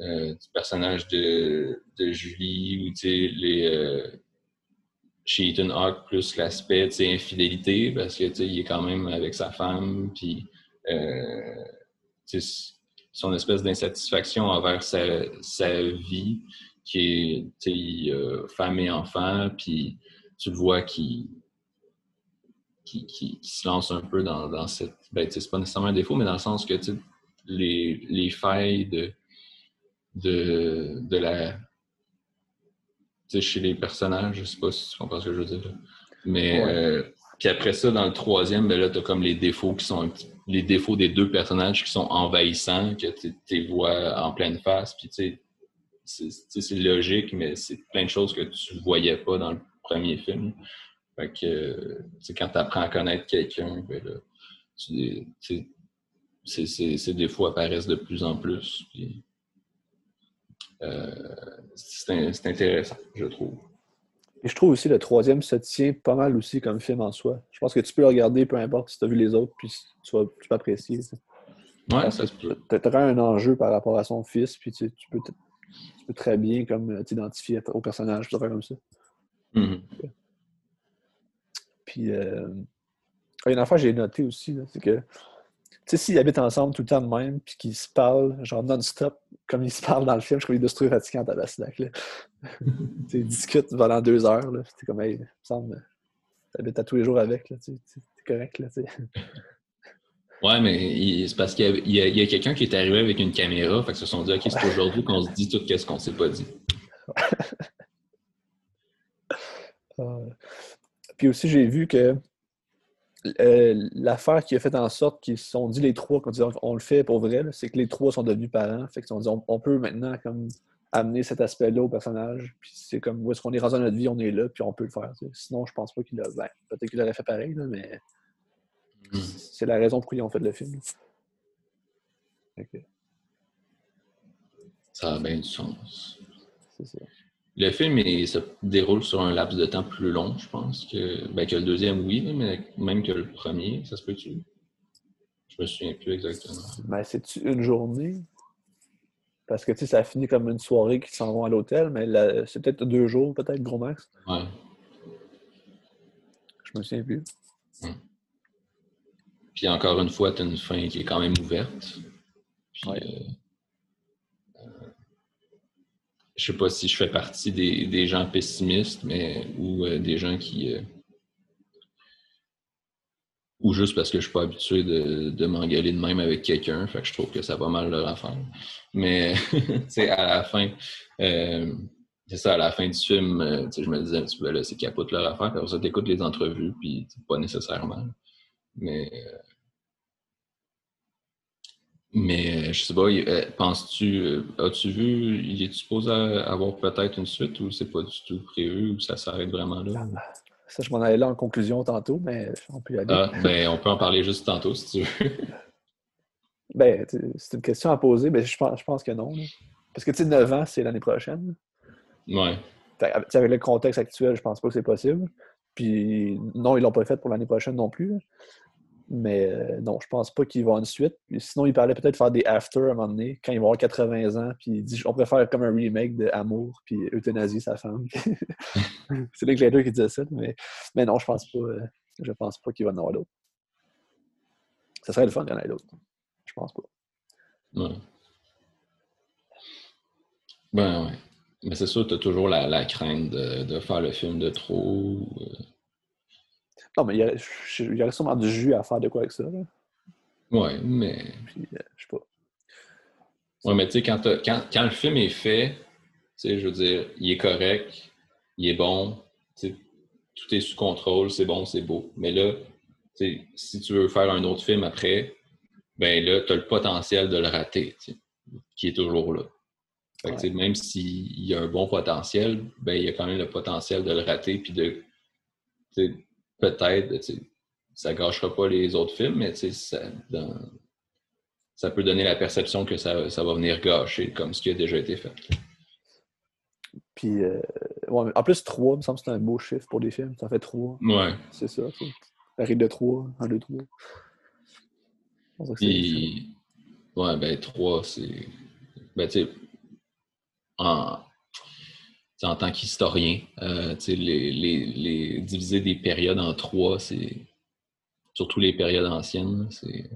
euh, du personnage de, de Julie ou les euh, chez Ethan Hawke plus l'aspect infidélité parce que il est quand même avec sa femme puis euh, son espèce d'insatisfaction envers sa, sa vie qui est euh, femme et enfant, puis tu le vois qui, qui, se lance un peu dans, dans cette. Ben, c'est pas nécessairement un défaut, mais dans le sens que les, les failles de, de, de la. chez les personnages, je sais pas si tu comprends ce que je veux dire. Mais. Euh, puis après ça, dans le troisième, ben là, tu as comme les défauts qui sont les défauts des deux personnages qui sont envahissants, que tu les vois en pleine face. Puis tu sais, c'est logique, mais c'est plein de choses que tu ne voyais pas dans le premier film. Fait que, quand tu apprends à connaître quelqu'un, ben ces défauts apparaissent de plus en plus. Euh, c'est intéressant, je trouve.
Et je trouve aussi le troisième se tient pas mal aussi comme film en soi. Je pense que tu peux le regarder, peu importe si tu as vu les autres, puis tu vas, tu peux apprécier.
Ouais, ça se peut.
Tu as un enjeu par rapport à son fils, puis tu, tu peux tu peux très bien comme euh, t'identifier au personnage, faire comme ça.
Mm-hmm.
Puis, euh, une affaire que j'ai noté aussi, c'est que, tu sais, s'ils habitent ensemble tout le temps de même, puis qu'ils se parlent, genre non-stop, comme ils se parlent dans le film, je crois qu'ils doivent se trouver fatigants à la là. [LAUGHS] ils discutent pendant deux heures, là. C'est comme, hey, il me semble, t'habites à tous les jours avec, là, c'est correct, là, tu
Ouais, mais c'est parce qu'il y a, quelqu'un qui est arrivé avec une caméra, fait que se sont dit, OK, c'est aujourd'hui qu'on se dit tout ce qu'on ne s'est pas dit.
Euh, [LAUGHS] puis aussi, j'ai vu que euh, l'affaire qui a fait en sorte qu'ils se sont dit les trois, quand le fait pour vrai, c'est que les trois sont devenus parents. Fait qu'ils dit on, peut maintenant comme amener cet aspect-là au personnage. Puis c'est comme où est-ce qu'on est rendu dans notre vie, on est là, puis on peut le faire. Sinon, je pense pas qu'il a. Ben, peut-être qu'il aurait fait pareil, mais Hmm. C'est la raison pour laquelle ils ont fait le film.
Ça a bien du sens.
Ça.
Le film se déroule sur un laps de temps plus long, je pense, que, ben, que le deuxième, oui, mais même que le premier, ça se peut-tu? Je me souviens plus exactement.
Ben, c'est une journée? Parce que tu sais, ça finit comme une soirée qui s'en vont à l'hôtel, mais c'est peut-être deux jours, peut-être, gros max.
Ouais.
Je me souviens plus.
Hmm. Puis encore une fois, tu as une fin qui est quand même ouverte. Puis, euh, euh, je sais pas si je fais partie des, gens pessimistes, mais ou euh, des gens qui. ou juste parce que je suis pas habitué de, de m'engueuler de même avec quelqu'un, fait que je trouve que ça va mal leur affaire. Mais [LAUGHS] tu à la fin, c'est ça, à la fin du film, je me disais un petit peu là, c'est capote leur affaire, après ça, t'écoutes les entrevues, puis pas nécessairement. Mais, euh, mais je sais pas, euh, penses-tu, euh, as-tu vu, il est supposé avoir peut-être une suite ou c'est pas du tout prévu ou ça s'arrête vraiment là?
Ça, je m'en allais là en conclusion tantôt, mais on peut y aller.
Ah, ben, on peut en parler juste tantôt si tu veux. [LAUGHS]
ben, c'est une question à poser, mais je pense, je pense que non. Parce que, tu sais, 9 ans, c'est l'année prochaine.
Ouais.
avec le contexte actuel, je pense pas que c'est possible. Puis non, ils l'ont pas fait pour l'année prochaine non plus. Mais euh, non, je pense pas qu'il va une suite. sinon, il parlait peut-être faire des after à un moment donné, quand il va avoir 80 ans, puis il dit on préfère comme un remake de Amour, puis euthanasie sa femme. [LAUGHS] c'est Linklater qui disait ça, mais, mais non, je pense pas. euh, je pense pas qu'il va en avoir d'autres. Ça serait le fun qu'il y en d'autres. Je pense pas.
Ben ouais. Mais c'est sûr, tu as toujours la, la crainte de, de faire le film de trop. euh.
Non, mais il y, aurait, je- il y aurait sûrement du jus à faire de quoi avec ça. là.
Ouais, mais.
Puis, euh, je sais pas.
Ouais, mais tu sais, quand, quand, quand le film est fait, tu sais, je veux dire, il est correct, il est bon, tu sais, tout est sous contrôle, c'est bon, c'est beau. Mais là, tu sais, si tu veux faire un autre film après, ben là, tu as le potentiel de le rater, qui est toujours là. Fait que, tu sais, même s'il y a un bon potentiel, ben il y a quand même le potentiel de le rater, puis de, peut-être, ça gâchera pas les autres films, mais ça, dans- ça peut donner la perception que ça, ça va venir gâcher comme ce qui a déjà été fait.
Puis, euh, ouais, en plus, 3, il me semble que c'est un beau chiffre pour des films. Ça fait 3.
Ouais.
C'est ça. tu sais. La règle de 3, 1, 2, 3. On dirait que c'est-
Puis, ouais, ben, 3, c'est. Ben, tu sais, en, en tant qu'historien, euh, les, les, les diviser des périodes en trois, c'est. Surtout les périodes anciennes, c'est.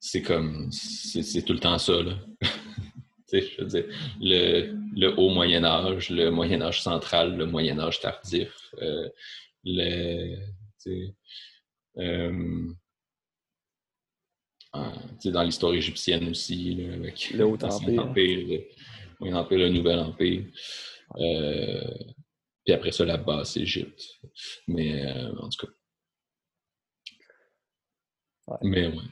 C'est comme. C'est tout le temps ça, là. [LAUGHS] Je veux dire, le, le haut Moyen Âge, le Moyen Âge central, le Moyen Âge tardif, euh, le, euh, sais, dans l'histoire égyptienne aussi, là, avec
Le Haut Empire.
Moyen Empire, le Nouvel Empire. Euh, puis après ça, la basse Égypte. Mais euh, en tout cas.
Ouais.
Mais ouais.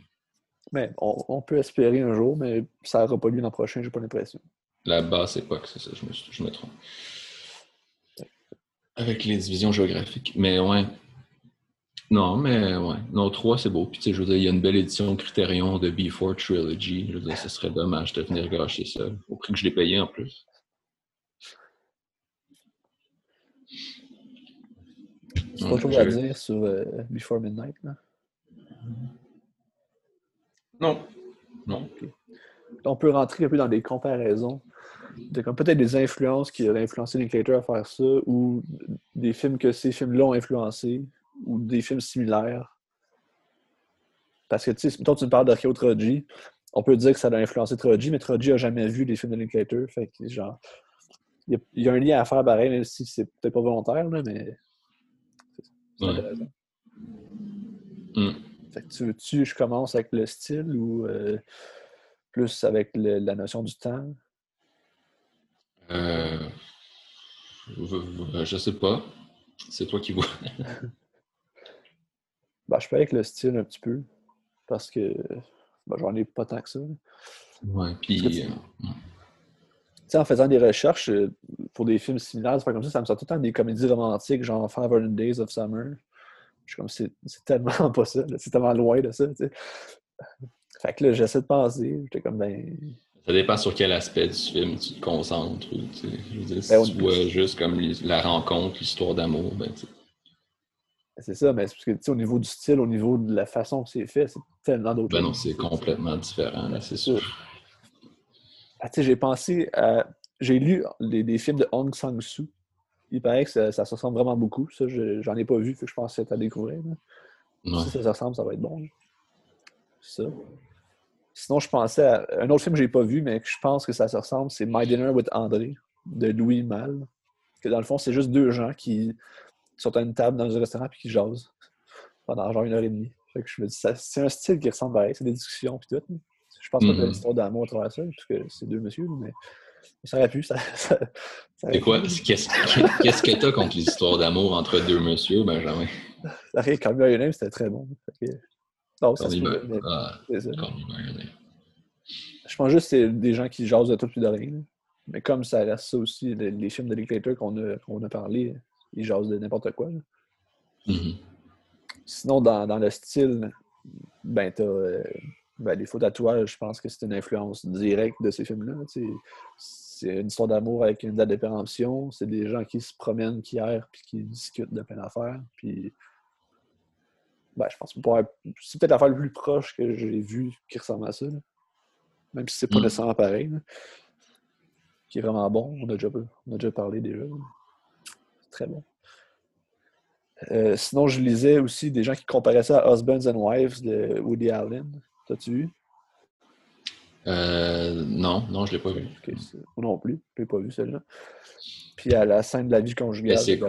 Mais on, on peut espérer un jour, mais ça n'aura pas lieu l'an prochain, j'ai pas l'impression.
La basse époque, c'est ça, je me, je me trompe. Avec les divisions géographiques. Mais ouais. Non, mais ouais. Non, 3, c'est beau. Puis tu sais, je veux dire, il y a une belle édition Criterion de B4 Trilogy. Je veux dire, ce serait dommage de venir gâcher ça. Au prix que je l'ai payé en plus.
C'est pas chose à dire sur euh, Before Midnight. Là?
Non. Non.
On peut rentrer un peu dans des comparaisons de comme peut-être des influences qui auraient influencé Linklater à faire ça, ou des films que ces films-là ont influencé, ou des films similaires. Parce que, tu sais, mettons, tu me parles d'Archeo Trilogy, on peut dire que ça a influencé Trilogy, mais Trilogy n'a jamais vu les films de Linklater. Fait que, genre, il y, a, il y a un lien à faire pareil, même si c'est peut-être pas volontaire, là, mais c'est
Ouais.
intéressant.
Mm.
Fait que tu veux-tu, je commence avec le style ou euh, plus avec le- la notion du temps?
Euh, je sais pas. C'est toi qui vois. [LAUGHS]
Ben, je peux avec le style un petit peu, parce que ben, j'en ai pas tant que ça.
Ouais, puis. euh,
en faisant des recherches euh, pour des films similaires, comme ça, ça me sort tout le temps des comédies romantiques, genre 500 Days of Summer. Je suis comme, c'est tellement [LAUGHS] pas ça, c'est tellement loin de ça. Fait que là, j'essaie de penser, j'étais comme, ben,
Ça dépend sur quel aspect du film tu te concentres. ou, tu sais, Je veux dire, si
Ben,
tu vois juste comme les- la rencontre, l'histoire d'amour, ben, tu sais,
c'est ça, mais c'est parce que, tu sais, au niveau du style, au niveau de la façon que c'est fait, c'est tellement d'autres
ben non, c'est complètement différent, là, c'est sûr.
Ah, tu sais, j'ai pensé à. J'ai lu les, des films de Hong Sang-soo. Il paraît que ça, ça se ressemble vraiment beaucoup. Ça, je- j'en ai pas vu, fait que je pense que c'est à découvrir.
Ouais.
Si ça se ressemble, ça va être bon. là. Ça. Sinon, je pensais à un autre film que j'ai pas vu, mais que je pense que ça se ressemble, c'est My Dinner with André de Louis Malle. Que dans le fond, c'est juste deux gens qui sont à une table dans un restaurant puis qui jasent pendant genre une heure et demie. Fait que je me dis, ça- c'est un style qui ressemble pareil, c'est des discussions puis tout. Je pense pas qu'il y a
Mhm.
une histoire d'amour à travers ça, puisque c'est deux messieurs, mais ça aurait pu. Ça, [LAUGHS] ça, ça aurait
C'est quoi? Qu'est-ce qu'est-ce que t'as contre les histoires d'amour entre deux messieurs, Benjamin?
Aurait- Quand même, Name, c'était très bon. Que- Non, ça
ah,
ça. Je pense juste que c'est des gens qui jasent de tout puis de rien. Mais comme ça reste ça aussi, les, les films de Linklater qu'on a, qu'on a parlé, ils jasent de n'importe quoi. là.
Mhm.
Sinon, dans, dans le style, ben, t'as euh, ben, les faux tatouages, je pense que c'est une influence directe de ces films-là. C'est une histoire d'amour avec une date de péremption. C'est des gens qui se promènent, qui errent, puis qui discutent de plein d'affaires. Puis, ben, je pense que c'est peut-être l'affaire le plus proche que j'ai vu qui ressemble à ça. Même si c'est pas
Mm.
nécessairement pareil. là. Qui est vraiment bon. On a déjà, on a déjà parlé déjà. Très bon. Euh, sinon, je lisais aussi des gens qui comparaient ça à Husbands and Wives de Woody Allen. T'as-tu vu?
Euh, non, non, je l'ai pas vu.
Moi non plus. Je l'ai pas vu celle-là. Puis à la scène de la vie conjugale
Mais
de.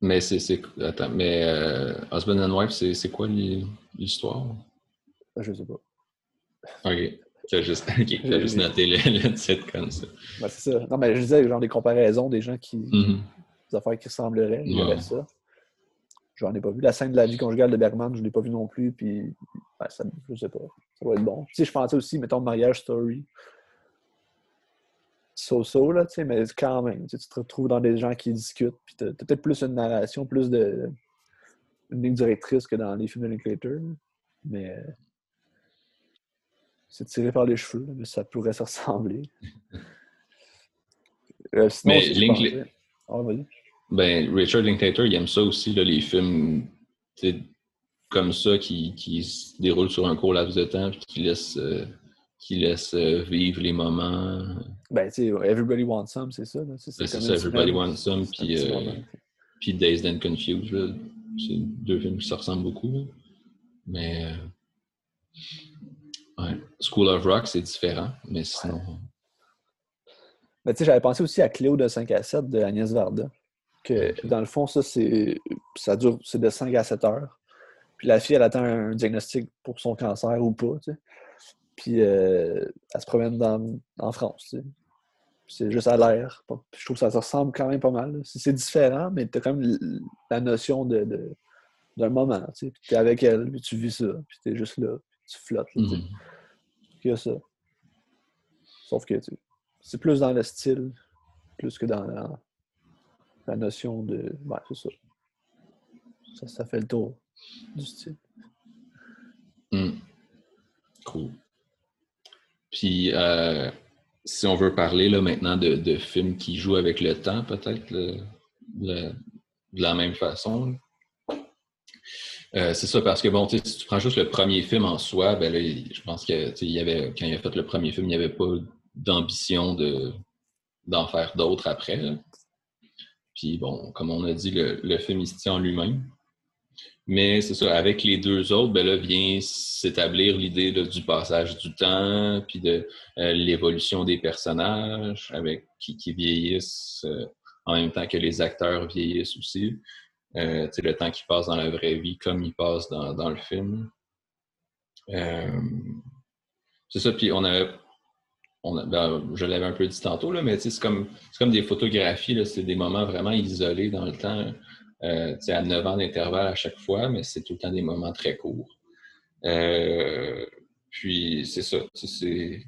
Mais c'est. Attends, mais euh, Husband and Wife, c'est quoi l'hi- l'histoire?
Je sais pas.
Ok. T'as juste, [LAUGHS] ok, t'as juste noté le, le titre comme ça.
Ben, c'est ça. Non, mais je disais, genre des comparaisons des gens qui.
Mhm.
des affaires qui ressembleraient. Il y aurait ça. J'en ai pas vu. La scène de la vie conjugale de Bergman, je l'ai pas vu non plus. Puis, ben, ça, je sais pas. Ça doit être bon. Tu sais, je pensais aussi, mettons, Mariage Story. So-so, là, tu sais, mais quand même. Tu sais, tu te retrouves dans des gens qui discutent. Puis, t'as peut-être plus une narration, plus de. une ligne directrice que dans les films de Linklater. Mais. C'est tiré par les cheveux, mais ça pourrait se ressembler. [LAUGHS] Euh, sinon,
Mais
pensais- Ah.
Ben, Richard Linklater, il aime ça aussi, là, les films comme ça qui, qui se déroulent sur un court laps de temps puis qui laissent, euh, qui laissent euh, vivre les moments.
Ben, tu sais, Everybody Wants Some, c'est ça. C'est
Ben, c'est ça, Everybody Wants Some, puis, euh. Puis Dazed and Confused. C'est deux films qui se ressemblent beaucoup. Mais. euh, ouais. School of Rock, c'est différent, mais sinon.
Mais tu sais, j'avais pensé aussi à Cléo de 5 à 7 de Agnès Varda. Que dans le fond, ça, c'est. Ça dure. C'est de 5 à 7 heures. Puis la fille, elle attend un diagnostic pour son cancer ou pas, tu sais. Puis euh, elle se promène dans, en France, tu sais. C'est juste à l'air. Je trouve que ça se ressemble quand même pas mal. C'est différent, mais t'as quand même la notion de, de- d'un moment, tu sais. Puis t'es avec elle, puis tu vis ça, puis t'es juste là, tu flottes, là.
Mhm.
qu'il y a ça. Sauf que c'est plus dans le style, plus que dans la, la notion de. Ouais, c'est ça. ça. Ça fait le tour du style.
Hmm. Cool. Puis, euh, si on veut parler là, maintenant de, de films qui jouent avec le temps, peut-être, de la même façon. Euh, c'est ça, parce que bon, si tu prends juste le premier film en soi, ben là, je pense que y avait, quand il a fait le premier film, il n'y avait pas d'ambition de, d'en faire d'autres après. Puis bon, comme on a dit, le, le film il se tient en lui-même. Mais c'est ça, avec les deux autres, ben là vient s'établir l'idée du passage du temps, puis de euh, l'évolution des personnages, avec qui, qui vieillissent euh, en même temps que les acteurs vieillissent aussi. Euh, le temps qui passe dans la vraie vie comme il passe dans, dans le film. Euh, c'est ça, puis on. On a- ben, je l'avais un peu dit tantôt, là, mais c'est comme, comme des photographies, c'est des moments vraiment isolés dans le temps. Euh, à 9 ans d'intervalle à chaque fois, mais c'est tout le temps des moments très courts. Euh, puis c'est ça, c'est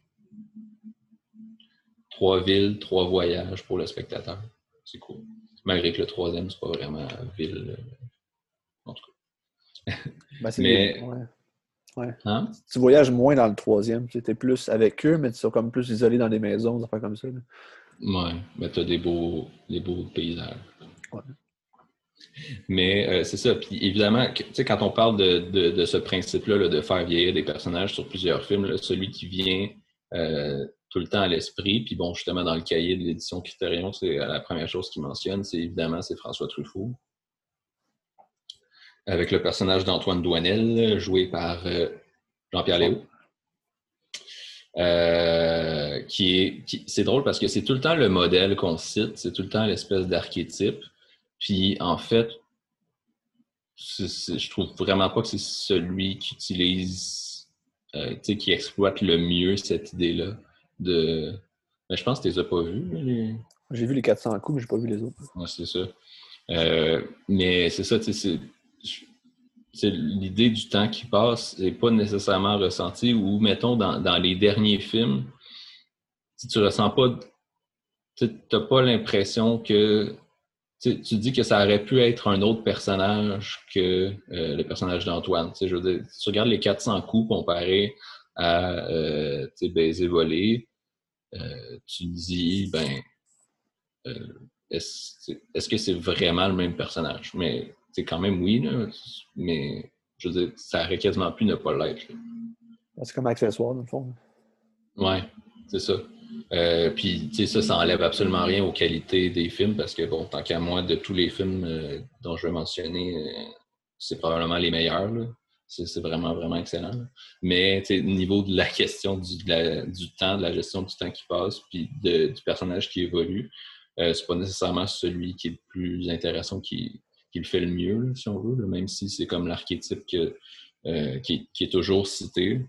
trois villes, trois voyages pour le spectateur. C'est cool. Malgré que le troisième, c'est pas vraiment ville. euh, En tout
Ben, c'est
Mais-
ouais.
cas. Hein?
Tu voyages moins dans le troisième. Tu étais plus avec eux, mais tu sont comme plus isolés dans des maisons, des affaires comme ça. là.
Ouais, mais t'as des beaux, des beaux paysages.
Ouais.
Mais euh, c'est ça. Puis évidemment, tu quand on parle de, de, de ce principe-là, là, de faire vieillir des personnages sur plusieurs films, là, celui qui vient euh, tout le temps à l'esprit, puis bon, justement, dans le cahier de l'édition Criterion, c'est la première chose qu'il mentionne, c'est évidemment, c'est François Truffaut. Avec le personnage d'Antoine Douanel, joué par euh, Jean-Pierre Léo. Euh, qui est, c'est drôle parce que c'est tout le temps le modèle qu'on cite, c'est tout le temps l'espèce d'archétype. Puis en fait, c'est- c'est- je trouve vraiment pas que c'est celui qui utilise, euh, qui exploite le mieux cette idée-là. De, mais je pense que tu les as pas vus. les-
J'ai vu les 400 coups, mais j'ai pas vu les autres.
Ouais, c'est ça. Euh, mais c'est ça, tu sais, l'idée du temps qui passe n'est pas nécessairement ressentie ou, mettons, dans, dans les derniers films, si tu ressens pas, tu n'as pas l'impression que, tu dis que ça aurait pu être un autre personnage que euh, le personnage d'Antoine. Tu sais, je veux dire, si tu regardes les 400 coups comparés à, euh, Baiser volé, tu te dis, ben, euh, est-ce que c'est vraiment le même personnage? Mais c'est quand même oui, là, mais je veux dire, ça aurait quasiment pu ne pas l'être.
C'est comme accessoire, dans le fond.
Ouais, c'est ça. Euh, puis, tu sais, ça, ça enlève absolument rien aux qualités des films parce que, bon, tant qu'à moi, de tous les films euh, dont je vais mentionner, euh, c'est probablement les meilleurs. C'est vraiment, vraiment excellent. Mais, au niveau de la question du, du, temps, de la gestion du temps qui passe, puis du personnage qui évolue, c'est pas nécessairement celui qui est le plus intéressant qui, qui le fait le mieux, si on veut, même si c'est comme l'archétype qui, qui, est toujours cité.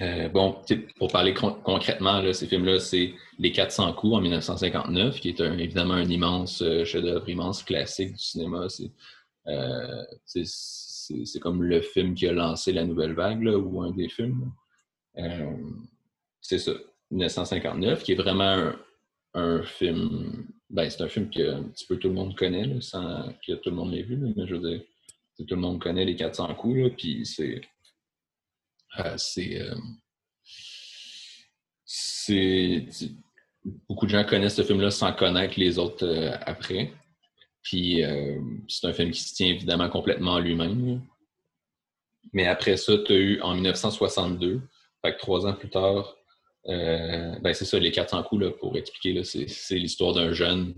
Euh, bon, pour parler concrètement, ces films-là, c'est Les 400 coups en 1959, qui est évidemment un immense euh, chef-d'œuvre, immense classique du cinéma. Euh, c'est comme le film qui a lancé la nouvelle vague, ou un des films. c'est ça, 1959, qui est vraiment un, film. Ben, c'est un film que un petit peu tout le monde connaît, sans que tout le monde l'ait vu, mais je tout le monde connaît les 400 coups, là, puis c'est euh, euh, c'est. Beaucoup de gens connaissent ce film-là sans connaître les autres euh, après. Puis c'est un film qui se tient évidemment complètement lui-même. Mais après ça, tu as eu en 1962, fait trois ans plus tard, ben c'est ça, les 400 coups, là, pour expliquer, c'est l'histoire d'un jeune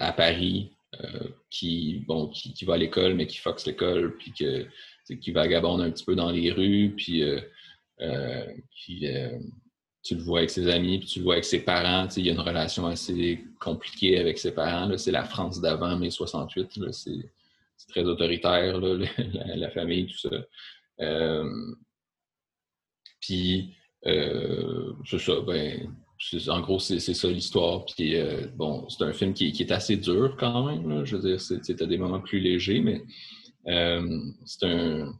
à Paris qui, bon, qui, qui, va à l'école, mais qui foxe l'école, puis que qui vagabonde un petit peu dans les rues, puis, euh, euh, euh, tu le vois avec ses amis, puis tu le vois avec ses parents. Il y a une relation assez compliquée avec ses parents. C'est la France d'avant mai 68. C'est très autoritaire, [LAUGHS] la, famille, tout ça. puis, c'est ça, ben, en gros, c'est ça l'histoire. Puis, bon, c'est un film qui, est assez dur quand même. Je veux dire, tu as des moments plus légers, mais euh, c'est un.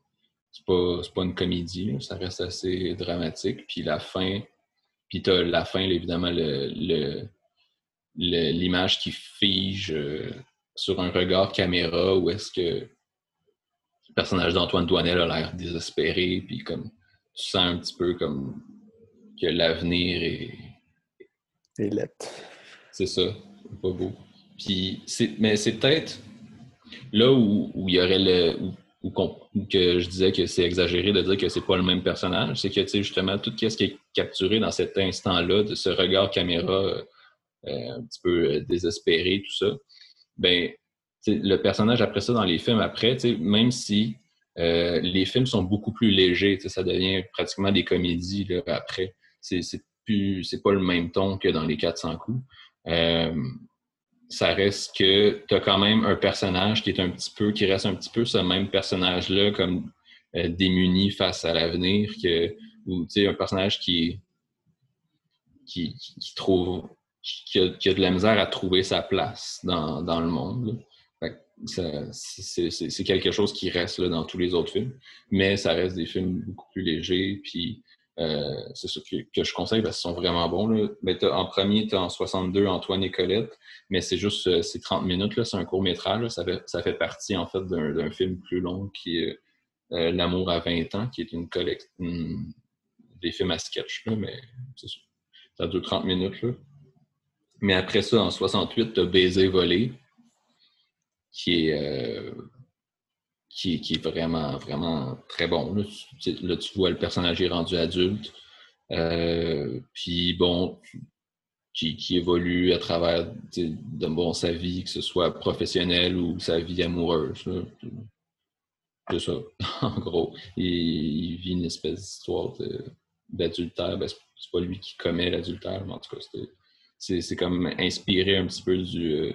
C'est pas, pas, une comédie, ça reste assez dramatique. Puis la fin, puis t'as la fin, évidemment, le, l'image qui fige euh, sur un regard caméra où est-ce que le personnage d'Antoine Douanel a l'air désespéré, puis comme tu sens un petit peu comme que l'avenir est.
est
C'est ça, pas beau. Puis, mais c'est peut-être Là où, il y aurait le. Où, que je disais que c'est exagéré de dire que c'est pas le même personnage, c'est que justement tout ce qui est capturé dans cet instant-là, de ce regard caméra euh, un petit peu euh, désespéré, tout ça, ben le personnage après ça dans les films après, même si euh, les films sont beaucoup plus légers, ça devient pratiquement des comédies là, après. C'est plus pas le même ton que dans les 400 coups ça reste que tu as quand même un personnage qui est un petit peu, qui reste un petit peu ce même personnage-là, comme euh, démuni face à l'avenir, que, ou tu sais, un personnage qui, qui, trouve, qui a, de la misère à trouver sa place dans, dans le monde. C'est quelque chose qui reste dans tous les autres films, mais ça reste des films beaucoup plus légers, puis euh, c'est ce que, je conseille parce qu'ils sont vraiment bons. Là. Ben, en premier, tu as en 62 Antoine et Colette, mais c'est juste euh, c'est 30 minutes, c'est un court métrage. Ça fait, ça fait partie en fait d'un film plus long qui est euh, L'amour à 20 ans, qui est une collecte des films à sketch, là, mais ça. ça dure 30 minutes. Là. Mais après ça, en 68, tu as Baiser volé, qui est qui, est vraiment, vraiment très bon. Là tu, vois le personnage est rendu adulte. Euh, puis bon, qui, évolue à travers sa vie, que ce soit professionnelle ou sa vie amoureuse. C'est ça, [LAUGHS] en gros. Il, vit une espèce d'histoire d'adultère. Ben, c'est pas lui qui commet l'adultère, mais en tout cas, c'est comme inspiré un petit peu du,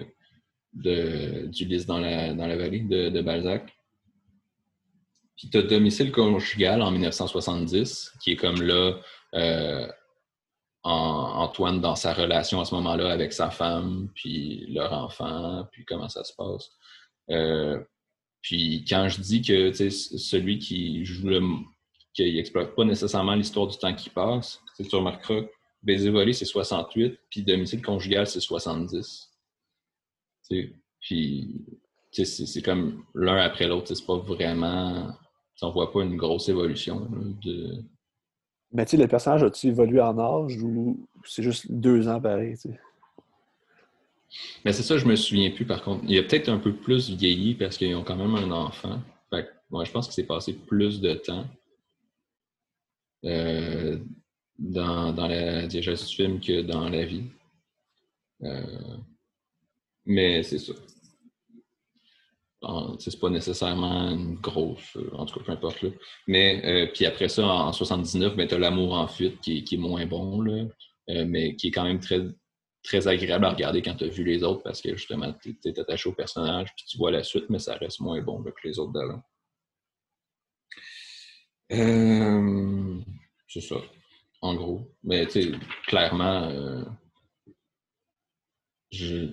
euh, du Lys dans la, dans la vallée de Balzac. Puis tu as Domicile conjugal en 1970, qui est comme là, euh, Antoine dans sa relation à ce moment-là avec sa femme, puis leur enfant, puis comment ça se passe. Euh, puis quand je dis que celui qui joue le. qui n'exploite pas nécessairement l'histoire du temps qui passe, tu remarqueras, Baiser volé, c'est 68, puis Domicile conjugal, c'est 70. Puis c'est comme l'un après l'autre, c'est pas vraiment on voit pas une grosse évolution. de...
Mais tu sais, le personnage a-t-il évolué en âge ou c'est juste deux ans pareil?
Mais c'est ça, je me souviens plus par contre. Il a peut-être un peu plus vieilli parce qu'ils ont quand même un enfant. Fait moi, je pense que c'est passé plus de temps euh, dans, dans, la diégèse du film que dans la vie. Euh, mais c'est ça. C'est pas nécessairement une grosse, en tout cas, peu importe. Là. Mais euh, puis après ça, en 79, ben, tu as l'amour en fuite qui, est moins bon, là, mais qui est quand même très très agréable à regarder quand tu as vu les autres parce que justement, tu es, attaché au personnage puis tu vois la suite, mais ça reste moins bon que les autres d'avant. Euh, c'est ça, en gros. Mais tu sais, clairement, euh, je,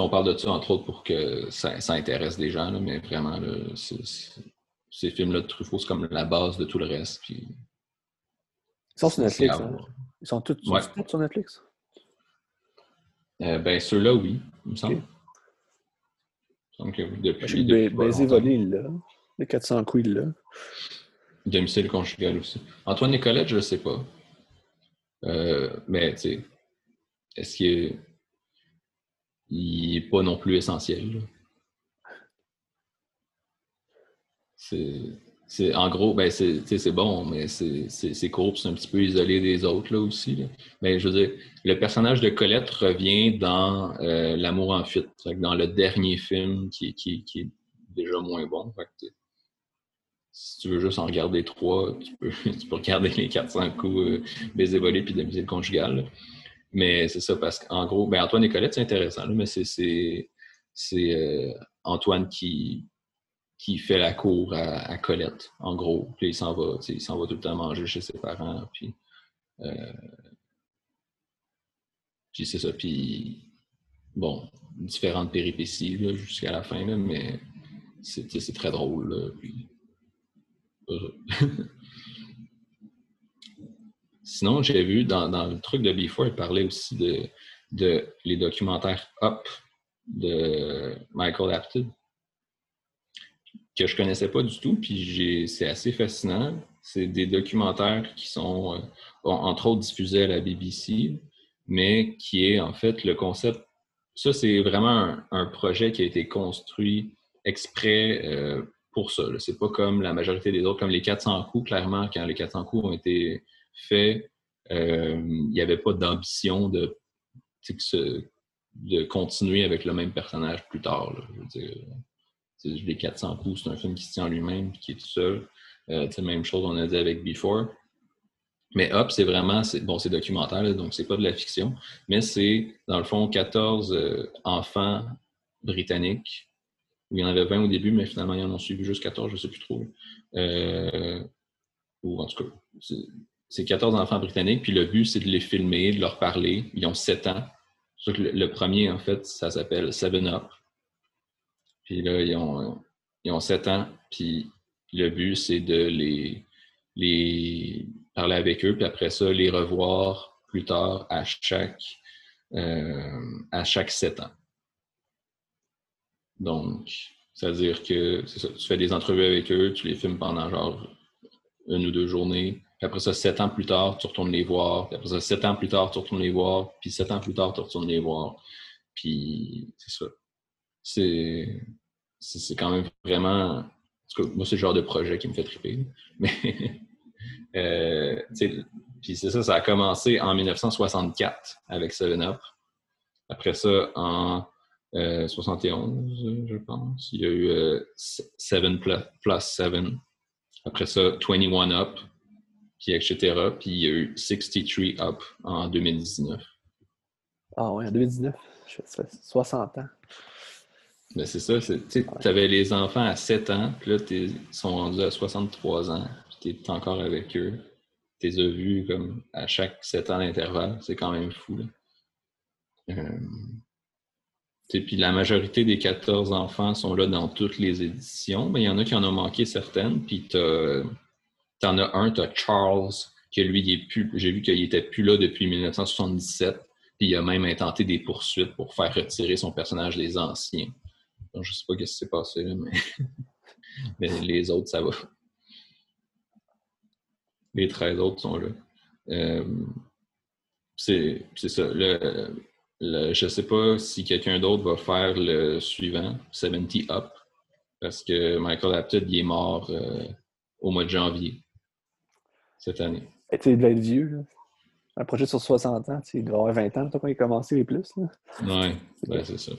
on parle de ça entre autres pour que ça, intéresse des gens, mais vraiment, ces films-là de Truffaut, c'est comme la base de tout le reste. Puis,
Ils sont sur Netflix. Hein? Ils sont tous sur Netflix?
Euh, ben, ceux-là, oui, il me semble. Il me semble que depuis.
depuis baiser volé, là. Les 400 couilles, là.
Domicile conjugal aussi. Antoine Nicolette, je ne sais pas. Euh, mais, tu sais, est-ce qu'il n'est pas non plus essentiel? C'est en gros, ben c'est bon, mais c'est court, c'est un petit peu isolé des autres là aussi. Je veux dire, le personnage de Colette revient dans euh, L'amour en fuite, dans le dernier film qui, qui, qui est déjà moins bon. si tu veux juste en regarder trois, tu peux, [LAUGHS] tu peux regarder les 400 coups euh, baiser volé puis de musique conjugale. Mais c'est ça, parce qu'en gros, ben Antoine et Colette, c'est intéressant, mais c'est euh, Antoine qui qui fait la cour à, Colette, en gros. Puis il s'en va, il s'en va tout le temps manger chez ses parents. Puis, euh, puis c'est ça. Puis, bon, différentes péripéties jusqu'à la fin, là, mais c'est, très drôle. Là, [LAUGHS] Sinon, j'ai vu dans, dans, le truc de Before, il parlait aussi de, de les documentaires Up de Michael Apted que je connaissais pas du tout, puis c'est assez fascinant. C'est des documentaires qui sont, euh, entre autres, diffusés à la BBC, mais qui est en fait le concept. Ça, c'est vraiment un, projet qui a été construit exprès euh, pour ça. C'est pas comme la majorité des autres, comme les 400 coups, clairement, quand les 400 coups ont été faits, euh, il n'y avait pas d'ambition de, de continuer avec le même personnage plus tard. Les 400 coups, c'est un film qui se tient en lui-même, qui est tout seul. Euh, même chose on a dit avec Before. Mais Hop, c'est vraiment, bon, c'est documentaire, donc c'est pas de la fiction, mais c'est, dans le fond, 14 euh, enfants britanniques. Il y en avait 20 au début, mais finalement, ils en ont suivi juste 14, je sais plus trop. Euh, ou en tout cas, c'est 14 enfants britanniques, puis le but, c'est de les filmer, de leur parler. Ils ont 7 ans. Le, premier, en fait, ça s'appelle Seven Up. Puis là, ils ont, ils ont 7 ans. Puis le but, c'est de les, les parler avec eux, puis après ça, les revoir plus tard à chaque, euh, à chaque 7 ans. Donc, c'est-à-dire que ça, tu fais des entrevues avec eux, tu les filmes pendant genre une ou deux journées. Puis après ça, sept ans plus tard, tu retournes les voir. Puis après ça, sept ans plus tard, tu retournes les voir. Puis sept ans plus tard, tu retournes les voir. Puis c'est ça c'est c'est quand même vraiment. moi, c'est le genre de projet qui me fait triper. [LAUGHS] Mais, euh, puis c'est ça, ça a commencé en 1964 avec Seven Up. Après ça, en 71, euh, je pense, il y a eu euh, Seven plus, plus 7. Après ça, 21 Up, puis etc. Puis il y a eu 63 Up en 2019.
Ah ouais, en 2019. 60 ans.
Ben c'est ça. Tu avais les enfants à 7 ans, puis là, ils sont rendus à 63 ans, puis tu es encore avec eux. Tu les as vus comme à chaque 7 ans d'intervalle. C'est quand même fou. Euh... Puis la majorité des 14 enfants sont là dans toutes les éditions, mais il y en a qui en ont manqué certaines. Puis tu en as un, tu as Charles, que lui, j'ai vu qu'il était plus là depuis 1977. Puis il a même intenté des poursuites pour faire retirer son personnage des anciens. Je sais pas ce qui s'est passé, [LAUGHS] mais... les autres, ça va. Les 13 autres sont là. Euh, c'est ça. le, je sais pas si quelqu'un d'autre va faire le suivant, 70 Up, parce que Michael Apted, il est mort euh, au mois de janvier cette année.
Et tu devais être vieux, là. Un projet sur 60 ans, il doit avoir 20 ans quand il a commencé les plus.
Ben, c'est ça.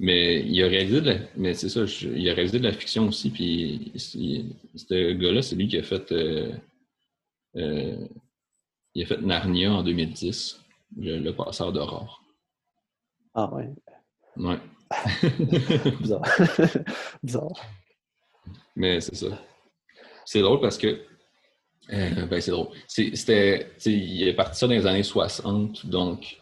Mais il a réalisé de la, mais c'est ça, il a réalisé de la fiction aussi, puis ce gars-là, c'est lui qui a fait euh, euh, il a fait Narnia en 2010, le, passeur d'aurore.
Ah ouais.
Ouais. [LAUGHS]
Bizarre. [LAUGHS] Bizarre.
Mais c'est ça. C'est drôle parce que euh, ben, c'est drôle. C'était, il est parti ça dans les années 60, donc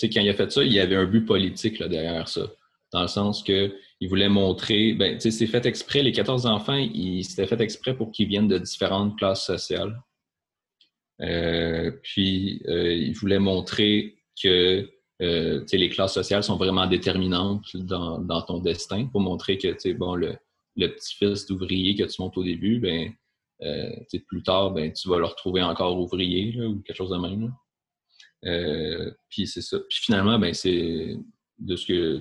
quand il a fait ça, il y avait un but politique là, derrière ça. Dans le sens que il voulait montrer, ben, c'est fait exprès, les 14 enfants, c'était fait exprès pour qu'ils viennent de différentes classes sociales. Euh, puis, euh, il voulait montrer que les classes sociales sont vraiment déterminantes dans, dans ton destin, pour montrer que bon, le, le petit-fils d'ouvrier que tu montes au début, ben, euh, plus tard, ben, tu vas le retrouver encore ouvrier ou quelque chose de même. Euh, puis c'est ça. Puis finalement, ben, c'est de ce que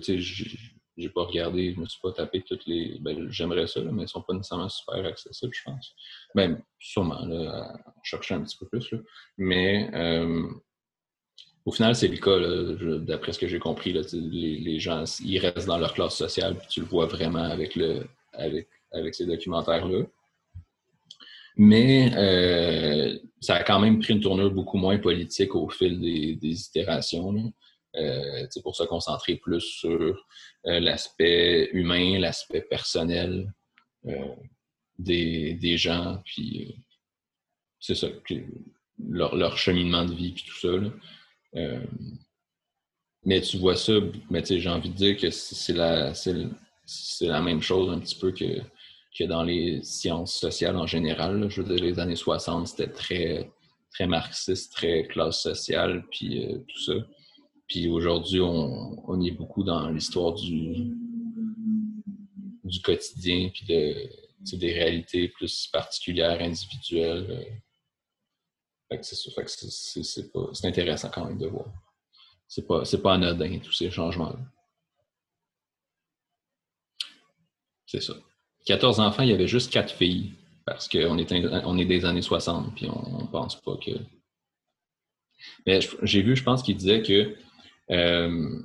j'ai pas regardé, je me suis pas tapé toutes les. Ben, j'aimerais ça, mais ils sont pas nécessairement super accessibles, je pense. Ben, sûrement, là, à chercher un petit peu plus. Mais euh, au final, c'est le cas, d'après ce que j'ai compris. Là, les, les, gens, ils restent dans leur classe sociale, puis tu le vois vraiment avec le avec, avec ces documentaires-là. Mais euh, ça a quand même pris une tournure beaucoup moins politique au fil des, itérations. Euh, pour se concentrer plus sur euh, l'aspect humain, l'aspect personnel des, des, gens, puis c'est ça, leur, leur, cheminement de vie, puis tout ça. mais tu vois ça, mais j'ai envie de dire que c'est la, c'est la même chose un petit peu que que dans les sciences sociales en général. Je veux dire, les années 60, c'était très, très marxiste, très classe sociale, puis euh, tout ça. Puis aujourd'hui, on, on, est beaucoup dans l'histoire du, du quotidien, puis de, des réalités plus particulières, individuelles. c'est intéressant quand même de voir. C'est pas, pas anodin, tous ces changements-là. C'est ça. 14 enfants, il y avait juste 4 filles. Parce qu'on est, on est des années 60, puis on ne pense pas que. Mais j'ai vu, je pense qu'il disait que euh,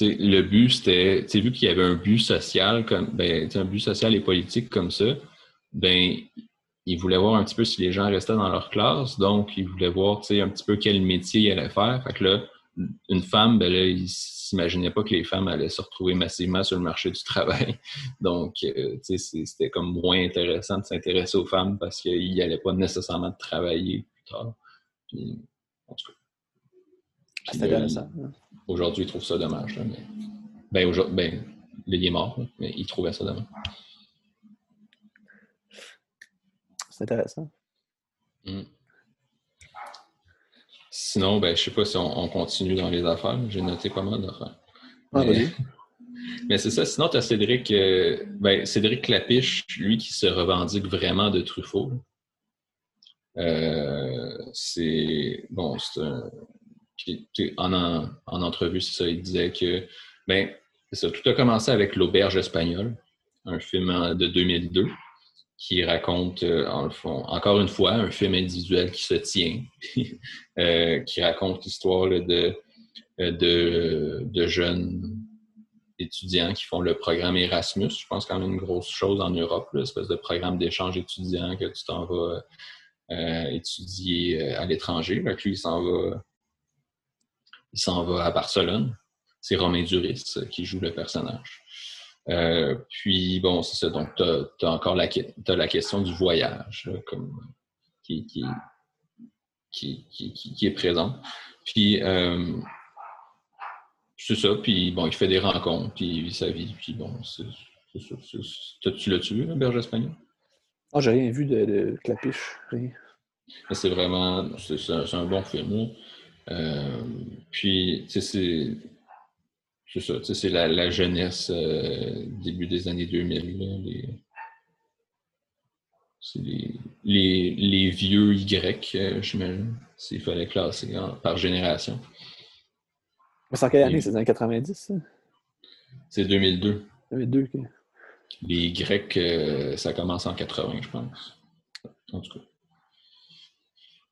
le but, c'était, vu qu'il y avait un but social, comme, ben, un but social et politique comme ça, ben, il voulait voir un petit peu si les gens restaient dans leur classe, donc il voulait voir un petit peu quel métier il allait faire. Fait que une femme, ben là, il s'imaginait pas que les femmes allaient se retrouver massivement sur le marché du travail. [LAUGHS] Donc, euh, c'était comme moins intéressant de s'intéresser aux femmes parce qu'ils n'allaient pas nécessairement travailler plus tard. en tout cas.
Ah, c'est intéressant.
Aujourd'hui, ils trouvent ça dommage. mais, ben, aujourd'hui, ben, il est mort, mais il trouvait ça dommage.
C'est intéressant.
Mmh. Sinon, ben, je sais pas si on, continue dans les affaires. J'ai noté pas mal d'affaires.
Ah, mais, [LAUGHS]
mais c'est ça. Sinon, tu as Cédric, euh, ben, Cédric Clapiche, lui, qui se revendique vraiment de Truffaut. Euh, c'est bon, c'est un, en, en, entrevue, c'est ça, il disait que ben, ça, tout a commencé avec L'Auberge espagnole, un film de 2002 qui raconte, euh, en le fond, encore une fois, un film individuel qui se tient, [LAUGHS] euh, qui raconte l'histoire de, euh, de, de, jeunes étudiants qui font le programme Erasmus. Je pense quand même une grosse chose en Europe, l'espèce de programme d'échange étudiant que tu t'en vas étudier à l'étranger. Lui, il s'en va, il s'en va à Barcelone. C'est Romain Duris qui joue le personnage. Euh, puis, bon, c'est ça. Donc, tu as, encore la, as la question du voyage comme, qui, qui, qui, qui, est présent. Puis, euh, c'est ça. Puis, bon, il fait des rencontres, puis il vit sa vie. Puis, bon, c'est ça. Tu l'as-tu vu, la berge espagnole?
Ah, j'ai rien vu de, de Clapiche.
C'est vraiment. C'est un, bon film. Euh, puis, c'est c'est ça, c'est la, la, jeunesse euh, début des années 2000. c'est les, vieux Y, euh, j'imagine, s'il fallait classer par génération.
C'est en quelle année? C'est dans les 90,
C'est 2002.
2002, ok.
Les Y, euh, ça commence en 80, je pense. En tout cas.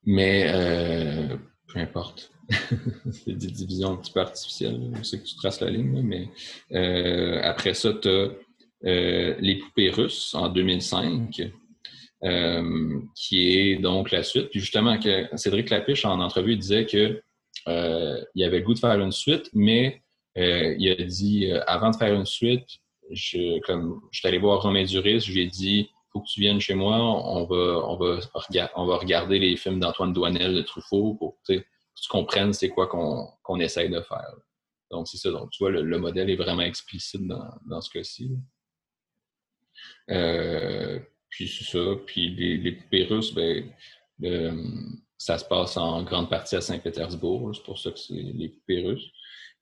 Mais euh, peu importe. [LAUGHS] c'est des divisions un petit peu artificielles. Sais que tu traces la ligne, mais euh, après ça, tu as Les poupées russes en 2005. qui est donc la suite. Puis justement, que Cédric Lapiche, en entrevue, disait que il avait le goût de faire une suite, mais il a dit avant de faire une suite, je, comme, je suis allé voir Romain Duris, je lui ai dit faut que tu viennes chez moi, on va, on va, on va regarder les films d'Antoine Douanel de Truffaut pour que tu comprennes c'est quoi qu'on essaye de faire. Donc, c'est ça. Donc, tu vois, le, modèle est vraiment explicite dans, ce cas-ci. Euh, puis c'est ça. Puis les, les poupées russes, ben, euh, ça se passe en grande partie à Saint-Pétersbourg. C'est pour ça que c'est les poupées russes.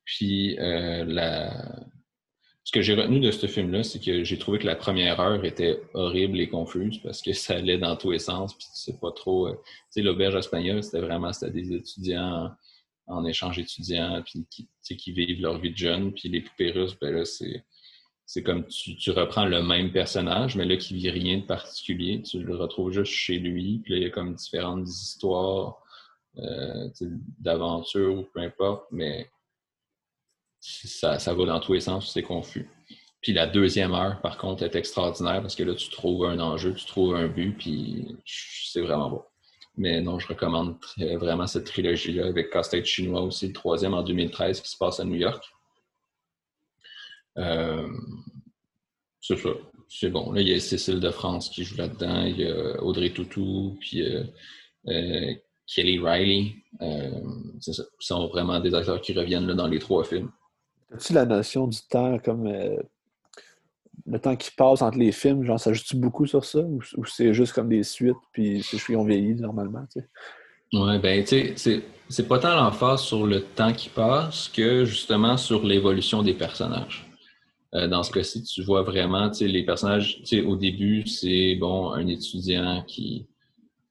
Puis euh, la, ce que j'ai retenu de ce film-là, c'est que j'ai trouvé que la première heure était horrible et confuse parce que [LAUGHS] ça allait dans tous les sens, puis tu sais pas trop. Euh, tu sais, l'auberge espagnole, c'était vraiment c'était des étudiants en, échange étudiant, puis qui, qui vivent leur vie de jeune, puis les poupées russes, ben là, c'est. C'est comme tu, tu, reprends le même personnage, mais là, qui vit rien de particulier. Tu le retrouves juste chez lui. Puis là, il y a comme différentes histoires euh, d'aventure ou peu importe. Mais ça, va dans tous les sens, c'est confus. Puis la deuxième heure, par contre, est extraordinaire parce que là, tu trouves un enjeu, tu trouves un but, puis c'est vraiment beau. Mais non, je recommande vraiment cette trilogie-là avec Casse-Tête chinois aussi, le troisième en 2013 qui se passe à New York. Euh, c'est ça. C'est bon. Là, il y a Cécile de France qui joue là-dedans, il y a Audrey Toutou, puis euh, euh, Kelly Riley. c'est ça. Ce sont vraiment des acteurs qui reviennent là, dans les trois films.
As-tu la notion du temps comme euh, le temps qui passe entre les films, genre ça joue beaucoup sur ça ou, c'est juste comme des suites puis ces cheveux ont vieilli normalement, tu sais?
Ouais, ben tu sais, c'est pas tant l'emphase sur le temps qui passe que justement sur l'évolution des personnages. Euh, dans ce cas-ci, tu vois vraiment, tu sais, les personnages, tu sais, au début, c'est bon, un étudiant qui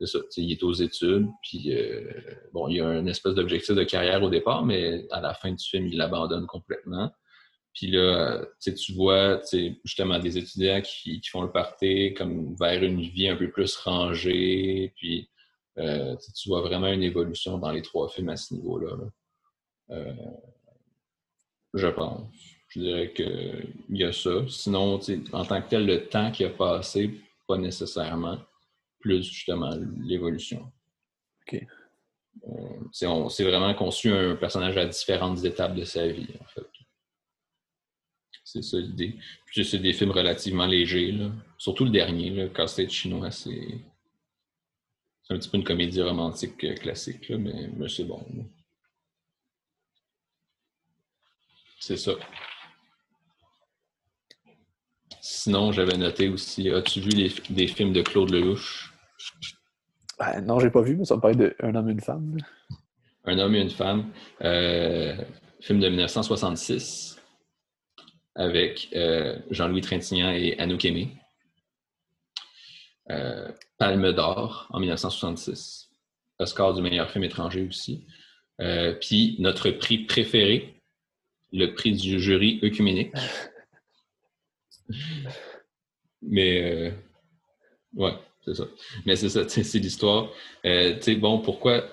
il est aux études, puis euh, bon, il a un espèce d'objectif de carrière au départ, mais à la fin du film, il l'abandonne complètement. Puis là, tu vois justement des étudiants qui, font le party comme vers une vie un peu plus rangée, puis euh, tu vois vraiment une évolution dans les trois films à ce niveau-là. Euh, je pense. Je dirais qu'il y a ça. Sinon, en tant que tel, le temps qui a passé, pas nécessairement plus justement l'évolution.
OK.
Euh, c'est vraiment conçu un personnage à différentes étapes de sa vie, en fait. C'est ça l'idée. Puis c'est des films relativement légers, là. surtout le dernier, le Casse-tête chinois, c'est un petit peu une comédie romantique euh, classique, là, mais, mais c'est bon. C'est ça. Sinon, j'avais noté aussi, as-tu vu des films de Claude Lelouch?
Ben, non, j'ai pas vu, mais ça me parle d'un homme et une femme.
Un homme et une femme. Euh, film de 1966 avec euh, Jean-Louis Trintignant et Anouk Aimé. Euh, Palme d'or en 1966. Oscar du meilleur film étranger aussi. Puis notre prix préféré, le prix du jury œcuménique. [LAUGHS] Mais ouais, c'est ça. Mais c'est ça, [LAUGHS] c'est l'histoire. Euh, bon, pourquoi,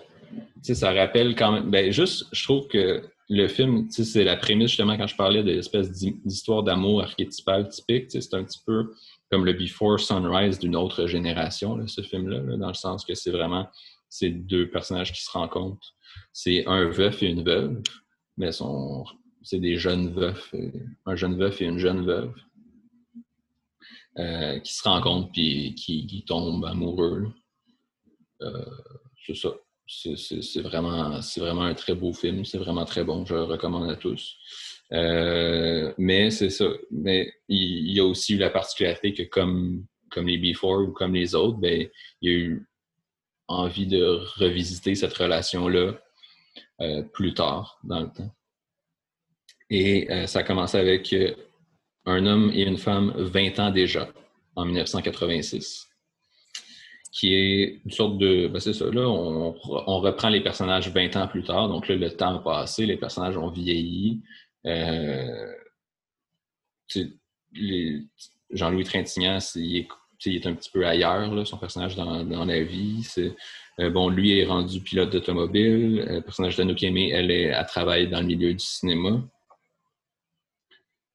ça rappelle quand même, ben juste, je trouve que le film, c'est la prémisse justement quand je parlais de l'espèce d'histoire d'amour archétypale typique, c'est un petit peu comme le Before Sunrise d'une autre génération, ce film-là, dans le sens que c'est vraiment ces deux personnages qui se rencontrent. C'est un veuf et une veuve, mais c'est des jeunes veufs, un jeune veuf et une jeune veuve. Euh, qui se rencontrent puis qui, qui tombent amoureux. Euh, c'est ça. C'est vraiment, vraiment un très beau film. C'est vraiment très bon. Je le recommande à tous. Euh, mais c'est ça. Mais il, y a aussi eu la particularité que comme, comme les Before ou comme les autres, ben, il y a eu envie de revisiter cette relation-là plus tard dans le temps. Et ça a commencé avec un homme et une femme 20 ans déjà, en 1986. qui est une sorte de. Ben c'est ça, là, on, reprend les personnages 20 ans plus tard. Donc là, le temps a passé, les personnages ont vieilli. Euh, Jean-Louis Trintignant, est, il est, un petit peu ailleurs, son personnage dans, la vie. Euh, bon, lui est rendu pilote d'automobile. Euh, le personnage d'Anouk Aimé, elle, est, elle dans le milieu du cinéma.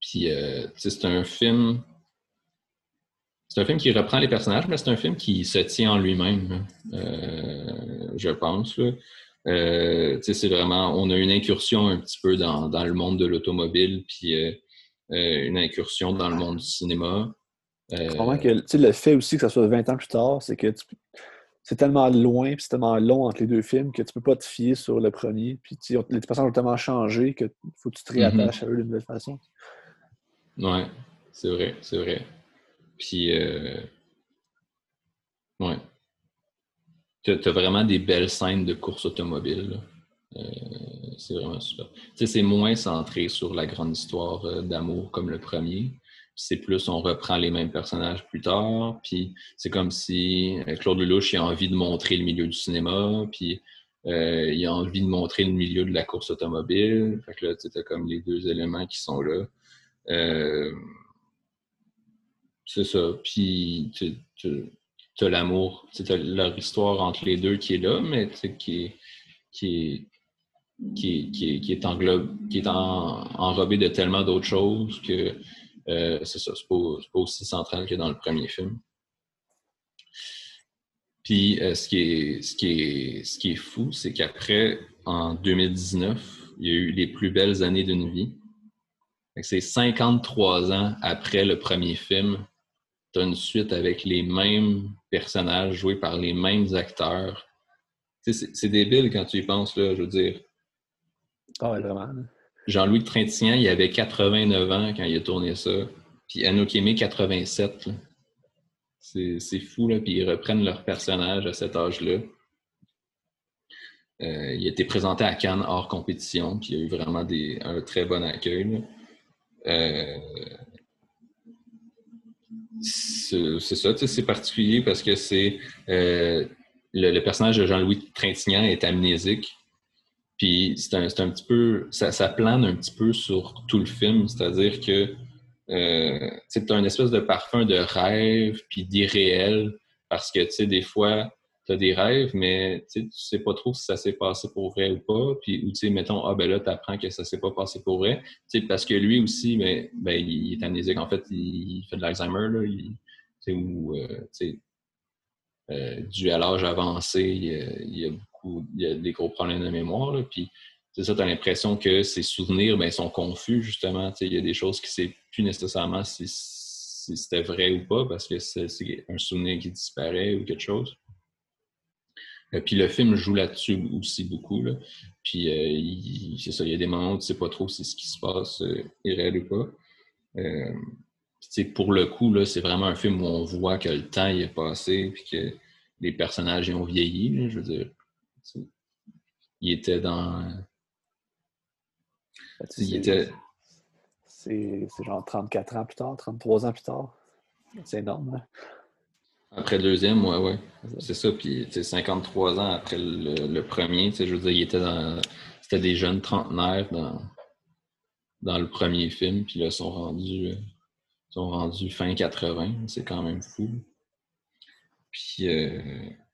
Puis, euh, c'est un film c'est un film qui reprend les personnages, mais c'est un film qui se tient en lui-même, euh, je pense. Euh, c'est vraiment, on a une incursion un petit peu dans, le monde de l'automobile, puis une incursion dans le monde du cinéma.
Que le fait aussi que ça soit 20 ans plus tard, c'est que c'est tellement loin, puis c'est tellement long entre les deux films que tu peux pas te fier sur le premier. Puis les personnages ont tellement changé que faut que tu te mm-hmm. réattaches à eux d'une nouvelle façon.
Ouais, c'est vrai, c'est vrai. Puis, euh, ouais. Tu as, vraiment des belles scènes de course automobile. Euh, c'est vraiment super. Tu sais, c'est moins centré sur la grande histoire euh, d'amour comme le premier. C'est plus, on reprend les mêmes personnages plus tard. Puis, c'est comme si Claude Lelouch a envie de montrer le milieu du cinéma. Puis, il a envie de montrer le milieu de la course automobile. Fait que là, tu as comme les deux éléments qui sont là. C'est ça. Puis, tu as l'amour. Tu leur histoire entre les deux qui est là, mais qui est, qui qui qui est, qui est enrobé de tellement d'autres choses que euh, c'est ça, c'est pas, pas, aussi central que dans le premier film. Puis euh, ce, qui est, ce, qui est, ce qui est fou, c'est qu'après, en 2019, il y a eu les plus belles années d'une vie. C'est 53 ans après le premier film tu as une suite avec les mêmes personnages joués par les mêmes acteurs. C'est débile quand tu y penses, là, je veux dire.
Ah ouais, vraiment.
Jean-Louis Trintignant, il avait 89 ans quand il a tourné ça. Puis Anokeme, 87. C'est fou, là. Puis ils reprennent leur personnage à cet âge-là. Euh, il a été présenté à Cannes hors compétition, puis il a eu vraiment des, un très bon accueil. C'est ça, c'est particulier parce que c'est euh, le, personnage de Jean-Louis Trintignant est amnésique. Puis c'est un, un, petit peu. Ça, ça, plane un petit peu sur tout le film. C'est-à-dire que euh, c'est un espèce de parfum de rêve puis d'irréel. Parce que tu sais, des fois, tu as des rêves, mais tu sais pas trop si ça s'est passé pour vrai ou pas. Puis, ou tu sais, mettons, ah ben là, tu apprends que ça s'est pas passé pour vrai. Tu sais, parce que lui aussi, mais, ben, il est amnésique. En fait, il, fait de l'Alzheimer, là. Ou, euh, euh, dû à l'âge avancé, il, y a beaucoup, il y a des gros problèmes de mémoire, là. Puis, c'est ça, tu as l'impression que ses souvenirs ben, sont confus, justement. Il y a des choses qui ne plus nécessairement si c'était vrai ou pas, parce que c'est un souvenir qui disparaît ou quelque chose. Euh, puis le film joue là-dessus aussi beaucoup. Là. Puis euh, c'est ça, il y a des moments où tu sais pas trop si ce qui se passe euh, est réel ou pas. Euh, pour le coup, là, c'est vraiment un film où on voit que le temps il est passé puis que les personnages ils ont vieilli. je veux dire, il était dans.
Il était. C'est genre 34 ans plus tard, 33 ans plus tard. C'est énorme. Hein?
Après le deuxième, ouais, ouais. C'est ça. Puis, 53 ans après le, premier, je veux dire, il était dans. C'était des jeunes trentenaires dans, dans le premier film, puis là, ils sont rendus, sont rendus fin 80. C'est quand même fou. Puis, euh,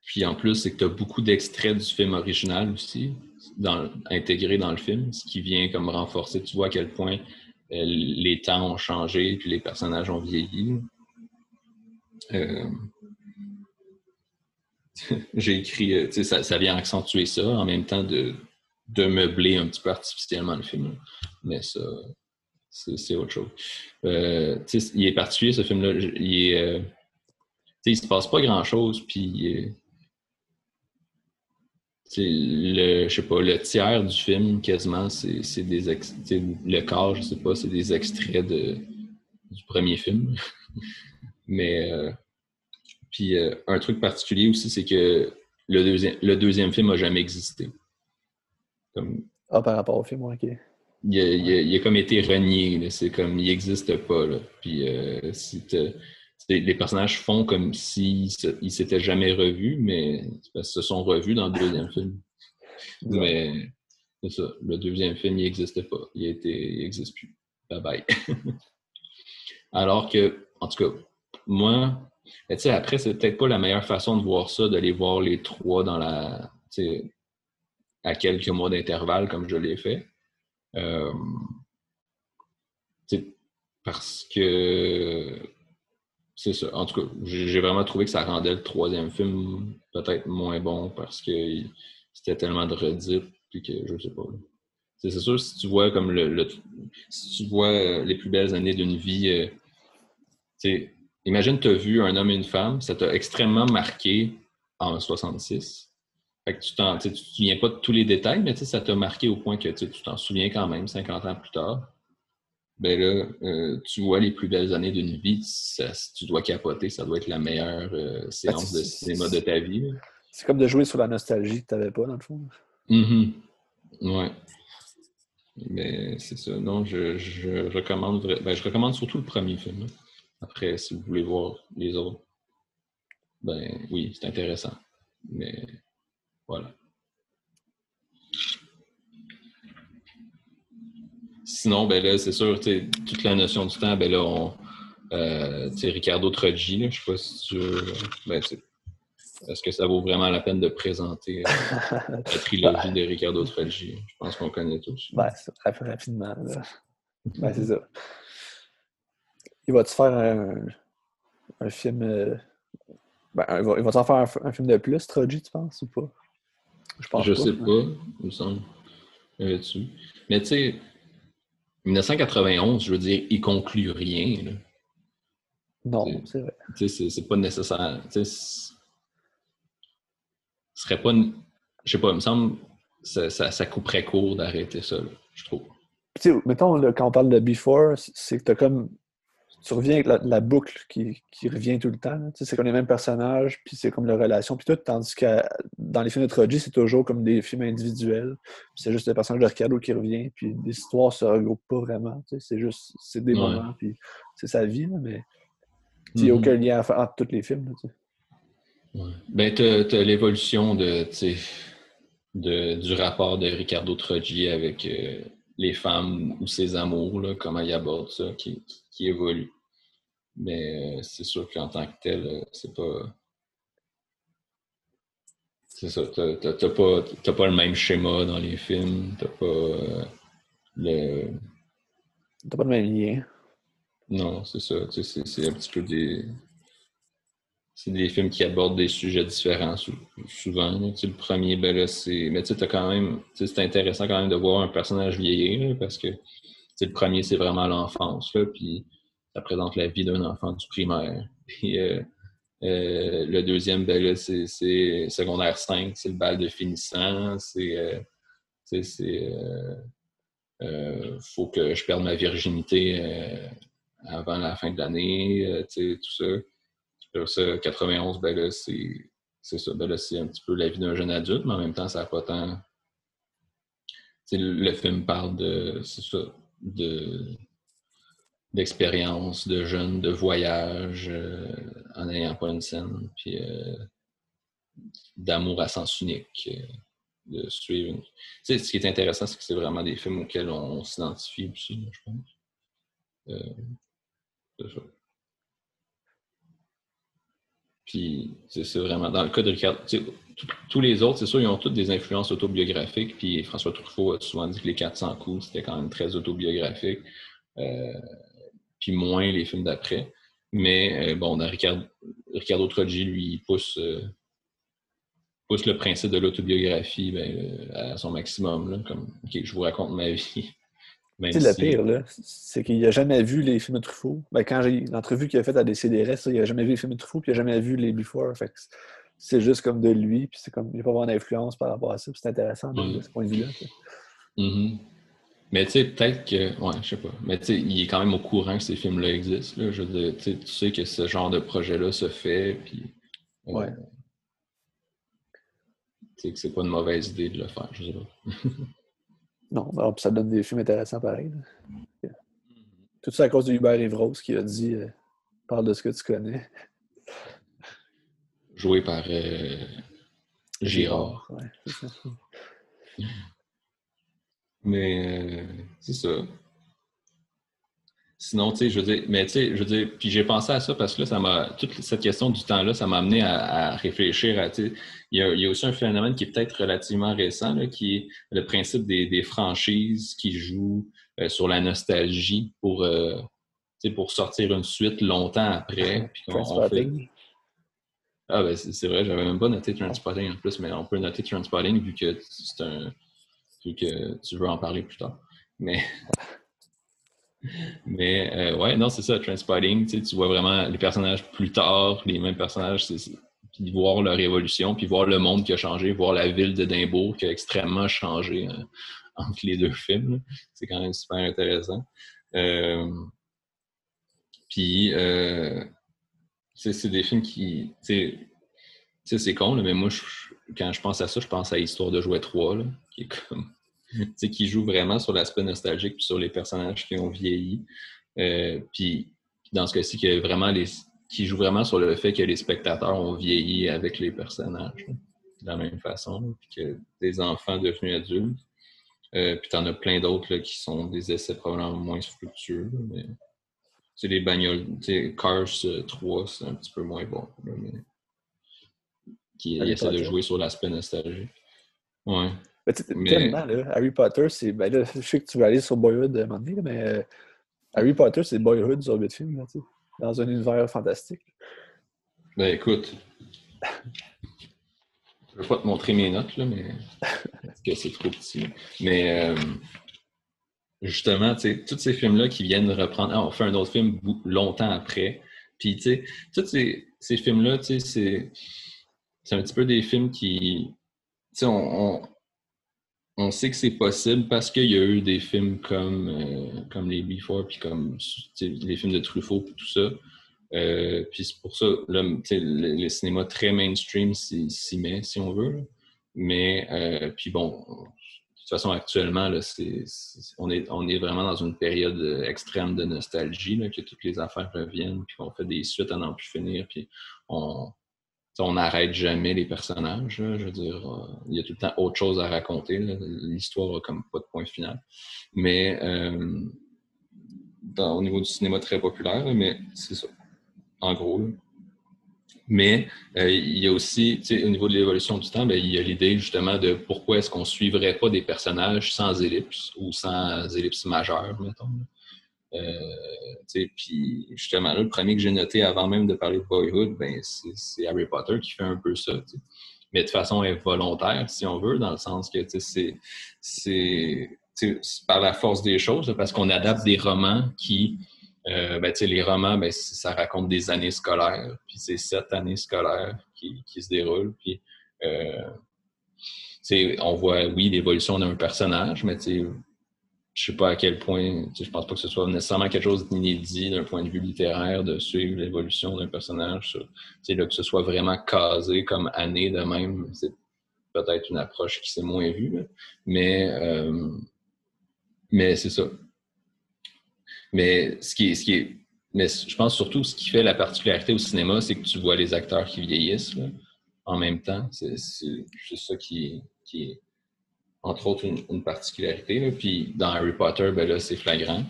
puis en plus, c'est que tu as beaucoup d'extraits du film original aussi, dans, intégrés dans le film, ce qui vient comme renforcer, tu vois à quel point euh, les temps ont changé, puis les personnages ont vieilli. Euh, [LAUGHS] j'ai écrit, euh, ça, ça vient accentuer ça, en même temps de, meubler un petit peu artificiellement le film. Mais ça, c'est autre chose. Euh, il est particulier, ce film-là. Il est, euh, il se passe pas grand-chose, puis le, je sais pas, le tiers du film, quasiment, c'est des le quart, je sais pas, c'est des extraits de, du premier film. [LAUGHS] Mais puis euh, un truc particulier aussi, c'est que le deuxième, le deuxième film n'a jamais existé.
Ah, par rapport au film, ok.
Il a, il, a, comme été renié. C'est comme, il n'existe pas. Là. Puis euh, les personnages font comme s'ils ne s'étaient jamais revus, mais ils se sont revus dans le deuxième film. Mais c'est ça. Le deuxième film, il n'existait pas. Il n'existe plus. Bye bye. [LAUGHS] Alors que, en tout cas, moi, après, c'est peut-être pas la meilleure façon de voir ça, d'aller voir les trois dans la. à quelques mois d'intervalle, comme je l'ai fait. Euh, parce que c'est ça. En tout cas, j'ai vraiment trouvé que ça rendait le troisième film peut-être moins bon parce que c'était tellement de redites puis que je sais pas. C'est sûr, si tu vois comme le, si tu vois les plus belles années d'une vie, euh, imagine tu as vu un homme et une femme, ça t'a extrêmement marqué en 66. Fait que tu ne te souviens pas de tous les détails, mais ça t'a marqué au point que tu t'en souviens quand même 50 ans plus tard ben là, euh, tu vois les plus belles années d'une vie, ça, tu dois capoter, ça doit être la meilleure euh, séance de cinéma de ta vie.
C'est comme de jouer sur la nostalgie que tu n'avais pas, dans le fond.
Mm Ouais. Mais c'est ça. Non, je, je recommande ben, je recommande surtout le premier film. Après, si vous voulez voir les autres, ben oui, c'est intéressant. Mais voilà. Sinon, ben là, c'est sûr, toute la notion du temps, ben là, on. Euh, Ricardo Troggi, là, je sais pas si tu. Ben, est-ce que ça vaut vraiment la peine de présenter euh, [LAUGHS] la trilogie de Ricardo Troggi? Je pense qu'on connaît tous.
Ben, rapidement. Ben, c'est ça. Il va-tu faire un, un film. Euh, ben, il va, il va faire un, film de plus, Troggi, tu penses, ou pas?
Je pense Je sais pas, il me semble. Mais tu sais, 1991, je veux dire, il conclut rien.
Non, c'est vrai.
C'est pas nécessaire. Ce serait pas. Je sais pas, il me semble ça, ça, couperait court d'arrêter ça, je trouve.
mettons, quand on parle de Before, c'est que tu as comme tu reviens avec la, boucle qui, revient tout le temps. C'est comme les mêmes personnages, puis c'est comme la relation, puis tout. Tandis que dans les films de Troji, c'est toujours comme des films individuels. C'est juste le personnage de Ricardo qui revient, puis les histoires se regroupent pas vraiment. C'est juste, c'est des moments, puis c'est sa vie, mais il n'y a mm-hmm. aucun lien entre tous les films.
Ben, tu as, l'évolution de, de, du rapport de Ricardo Trogi avec euh, les femmes ou ses amours, là, comment il aborde ça, qui, qui évolue. Mais euh, c'est sûr qu'en tant que tel, euh, c'est pas. C'est ça, t'as pas, pas le même schéma dans les films, t'as pas euh, le.
T'as pas le même lien.
Non, c'est ça. C'est un petit peu des. C'est des films qui abordent des sujets différents souvent. Le premier, ben là, c'est. Mais tu sais, quand même. C'est intéressant quand même de voir un personnage vieillir parce que le premier, c'est vraiment l'enfance. Puis ça présente la vie d'un enfant du primaire. [LAUGHS] Puis euh, euh, le deuxième, ben c'est secondaire 5, c'est le bal de finissant. C'est. Euh, faut que je perde ma virginité avant la fin de l'année, tout ça. Ça, 91, ben c'est ça. Ben c'est un petit peu la vie d'un jeune adulte, mais en même temps, ça n'a pas tant. le film parle de. C'est ça. De d'expérience de jeunes, de voyage, euh, en n'ayant pas une scène, puis euh, d'amour à sens unique, euh, de ce qui est intéressant, c'est que c'est vraiment des films auxquels on, s'identifie aussi, je pense. c'est ça. Puis, c'est vraiment, dans le cas de Ricard, tous les autres, c'est sûr, ils ont toutes des influences autobiographiques, puis François Truffaut a souvent dit que les 400 coups, c'était quand même très autobiographique. Euh, puis moins les films d'après. Mais euh, bon, dans Ricardo, Ricardo Troggi, lui, pousse, euh, pousse le principe de l'autobiographie ben, à son maximum. Là, comme, OK, je vous raconte ma [LAUGHS] vie.
C'est le pire, là, c'est qu'il n'a jamais vu les films de Truffaut. Ben, quand j'ai l'entrevue qu'il a faite à DCDRS, il n'a jamais vu les films de Truffaut, puis il n'a jamais vu les Before. Fait c'est juste comme de lui, puis c'est comme il n'y a pas vraiment d'influence par rapport à ça. C'est intéressant de, ce point de vue-là.
Mm-hmm. Mais tu sais, peut-être que. Ouais, je sais pas. Mais tu sais, il est quand même au courant que ces films-là existent. Là. Je veux dire, tu sais que ce genre de projet-là se fait, puis.
Euh, ouais.
Tu sais que c'est pas une mauvaise idée de le faire, je sais pas. [LAUGHS]
non, alors, ça donne des films intéressants pareil. Tout ça à cause de Hubert Evros qui a dit euh, Parle de ce que tu connais.
Joué par euh, Girard.
Ouais, c'est ça.
Mais euh, c'est ça. Sinon, tu sais, je veux dire, mais tu sais, je veux dire, puis j'ai pensé à ça parce que là, ça m'a, toute cette question du temps-là, ça m'a amené à, à réfléchir à, tu sais, il y, a, il y a aussi un phénomène qui est peut-être relativement récent, là, qui est le principe des, des franchises qui jouent euh, sur la nostalgie pour, euh, tu sais, pour sortir une suite longtemps après. Puis qu'on- on fait-
Transpotting.
Ah ben c'est c'est vrai, j'avais même pas noté Transpotting en plus, mais on peut noter Transpotting vu que c'est un vu que tu veux en parler plus tard. Mais [LAUGHS] mais euh, ouais, non, c'est ça, Transpotting, tu vois vraiment les personnages plus tard, les mêmes personnages, puis voir leur évolution, puis voir le monde qui a changé, voir la ville d'Édimbourg qui a extrêmement changé euh, [LAUGHS] entre les deux films. C'est quand même super intéressant. Euh, puis euh, c'est des films qui. tu sais, c'est con, mais moi, quand je pense à ça, je pense à Histoire de jouet 3, là, qui est comme. [LAUGHS] sais, qui joue vraiment sur l'aspect nostalgique puis sur les personnages qui ont vieilli. Euh, puis dans ce cas-ci, vraiment les, qui joue vraiment sur le fait que les spectateurs ont vieilli avec les personnages de la même façon, puis que des enfants devenus adultes. Euh, puis t'en as plein d'autres qui sont des essais probablement moins fructueux. mais c'est les bagnoles. Cars euh, 3, c'est un petit peu moins bon. là, mais qui essaie de jouer sur l'aspect nostalgique. Ouais.
Mais tu sais,
Mais-
tellement, là, Harry Potter, c'est. Ben là, je sais que tu vas aller sur Boyhood à un moment donné, mais euh, Harry Potter, c'est Boyhood sur Hobbit film, là, dans un univers fantastique.
Ben écoute, je vais pas te montrer mes notes, là, mais parce que c'est trop petit. Mais euh, justement, tu sais, tous ces films-là qui viennent reprendre. Ah, on fait un autre film longtemps après. Puis, tu sais, tous ces, ces films-là, tu sais, c'est, c'est un petit peu des films qui. Tu sais, on, on, on sait que c'est possible parce qu'il y a eu des films comme, euh, comme les Before, puis comme les films de Truffaut, puis tout ça. Euh, puis c'est pour ça, là, le, cinéma très mainstream s'y met, si on veut. Mais, euh, puis bon, de toute façon, actuellement, là, c'est- on, est, on est vraiment dans une période extrême de nostalgie, là, que toutes les affaires reviennent, puis qu'on fait des suites à n'en plus finir, puis on on n'arrête jamais les personnages. je veux dire, euh, il y a tout le temps autre chose à raconter. L'histoire comme pas de point final. Mais euh, au niveau du cinéma très populaire, mais c'est ça, en gros. Mais euh, il y a aussi, au niveau de l'évolution du temps, ben, il y a l'idée justement de pourquoi est-ce qu'on ne suivrait pas des personnages sans ellipse ou sans ellipse majeure, mettons. Euh, puis justement, le premier que j'ai noté avant même de parler de Boyhood, ben, c'est Harry Potter qui fait un peu ça. Mais de façon involontaire, si on veut, dans le sens que c'est- par la force des choses, parce qu'on adapte des romans qui, euh, ben, les romans, ben, ça raconte des années scolaires, puis c'est sept années scolaires qui, qui se déroulent, puis euh, on voit, oui, l'évolution d'un personnage, mais je sais pas à quel point, je pense pas que ce soit nécessairement quelque chose d'inédit d'un point de vue littéraire de suivre l'évolution d'un personnage. là, que ce soit vraiment casé comme année de même, c'est peut-être une approche qui s'est moins vue, mais, euh, mais c'est ça. Mais ce qui est, ce qui est, mais je pense surtout ce qui fait la particularité au cinéma, c'est que tu vois les acteurs qui vieillissent en même temps. C'est ça qui, qui est entre autres une, particularité. Puis dans Harry Potter, ben là, c'est flagrant.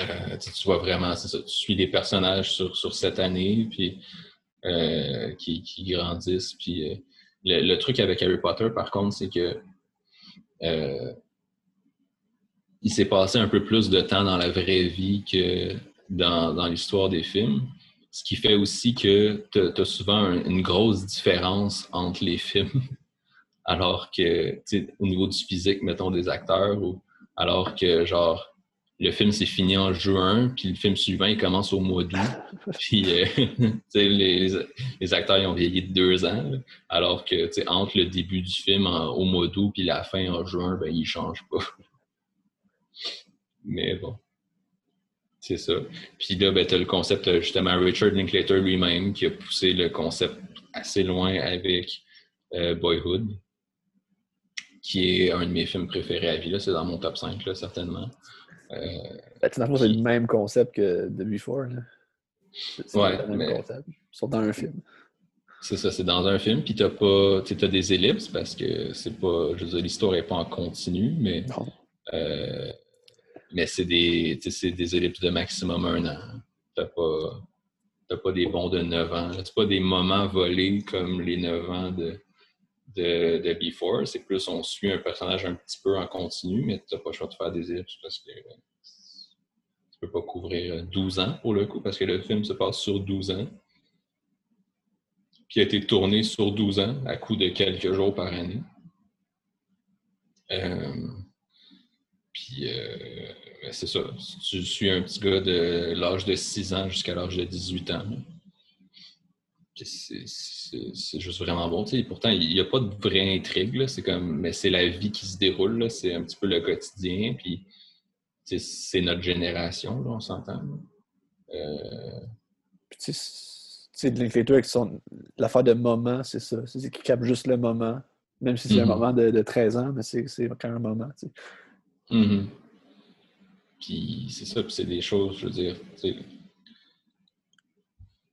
Euh, tu, vois vraiment, ça, tu suis les personnages sur, sur cette année, puis euh, qui, qui grandissent. Puis euh, le, le truc avec Harry Potter, par contre, c'est que il s'est passé un peu plus de temps dans la vraie vie que dans, dans l'histoire des films. Ce qui fait aussi que tu as souvent un- une grosse différence entre les films alors que, au niveau du physique, mettons, des acteurs, ou alors que, genre, le film s'est fini en juin, puis le film suivant, il commence au mois d'août, [LAUGHS] puis, euh, [LAUGHS] les, les acteurs, ils ont vieilli de deux ans, là. alors que, tu sais, entre le début du film en- au mois d'août, puis la fin en juin, ben, ils changent pas. Mais bon. C'est ça. Puis là, ben, tu as le concept, euh, justement, Richard Linklater lui-même qui a poussé le concept assez loin avec euh, Boyhood, qui est un de mes films préférés à vie. là. C'est dans mon top 5, là, certainement.
Ben, c'est le même concept que The Before.
C'est ouais, le même mais...
concept. Dans un film.
C'est ça, c'est dans un film, puis t'as pas. Des ellipses parce que c'est pas. Je veux dire, l'histoire n'est pas en continu, mais. Euh, mais c'est des, des ellipses de maximum un an. T'as pas. T'as pas des bons de 9 ans. C'est pas des moments volés comme les 9 ans de, de, Before. C'est plus on suit un personnage un petit peu en continu, mais t'as pas le choix de faire des ellipses parce que tu peux pas couvrir 12 ans pour le coup, parce que le film se passe sur 12 ans qui a été tourné sur 12 ans à coup de quelques jours par année. Euh, puis, euh, ben, c'est ça. Tu suis un petit gars de l'âge de 6 ans jusqu'à l'âge de 18 ans. C'est juste vraiment bon. pourtant, il n'y a pas de vraie intrigue. C'est comme, mais c'est la vie qui se déroule. C'est un petit peu le quotidien. Puis, c'est notre génération, là, on s'entend. Euh,
c'est de l'écriture avec son... l'affaire de moment, c'est ça. C'est qu'il capte juste le moment. Même si c'est un mm-hmm. moment de, 13 ans, mais c'est quand même un moment.
Mm-hmm. Puis c'est ça, puis c'est des choses, je veux dire.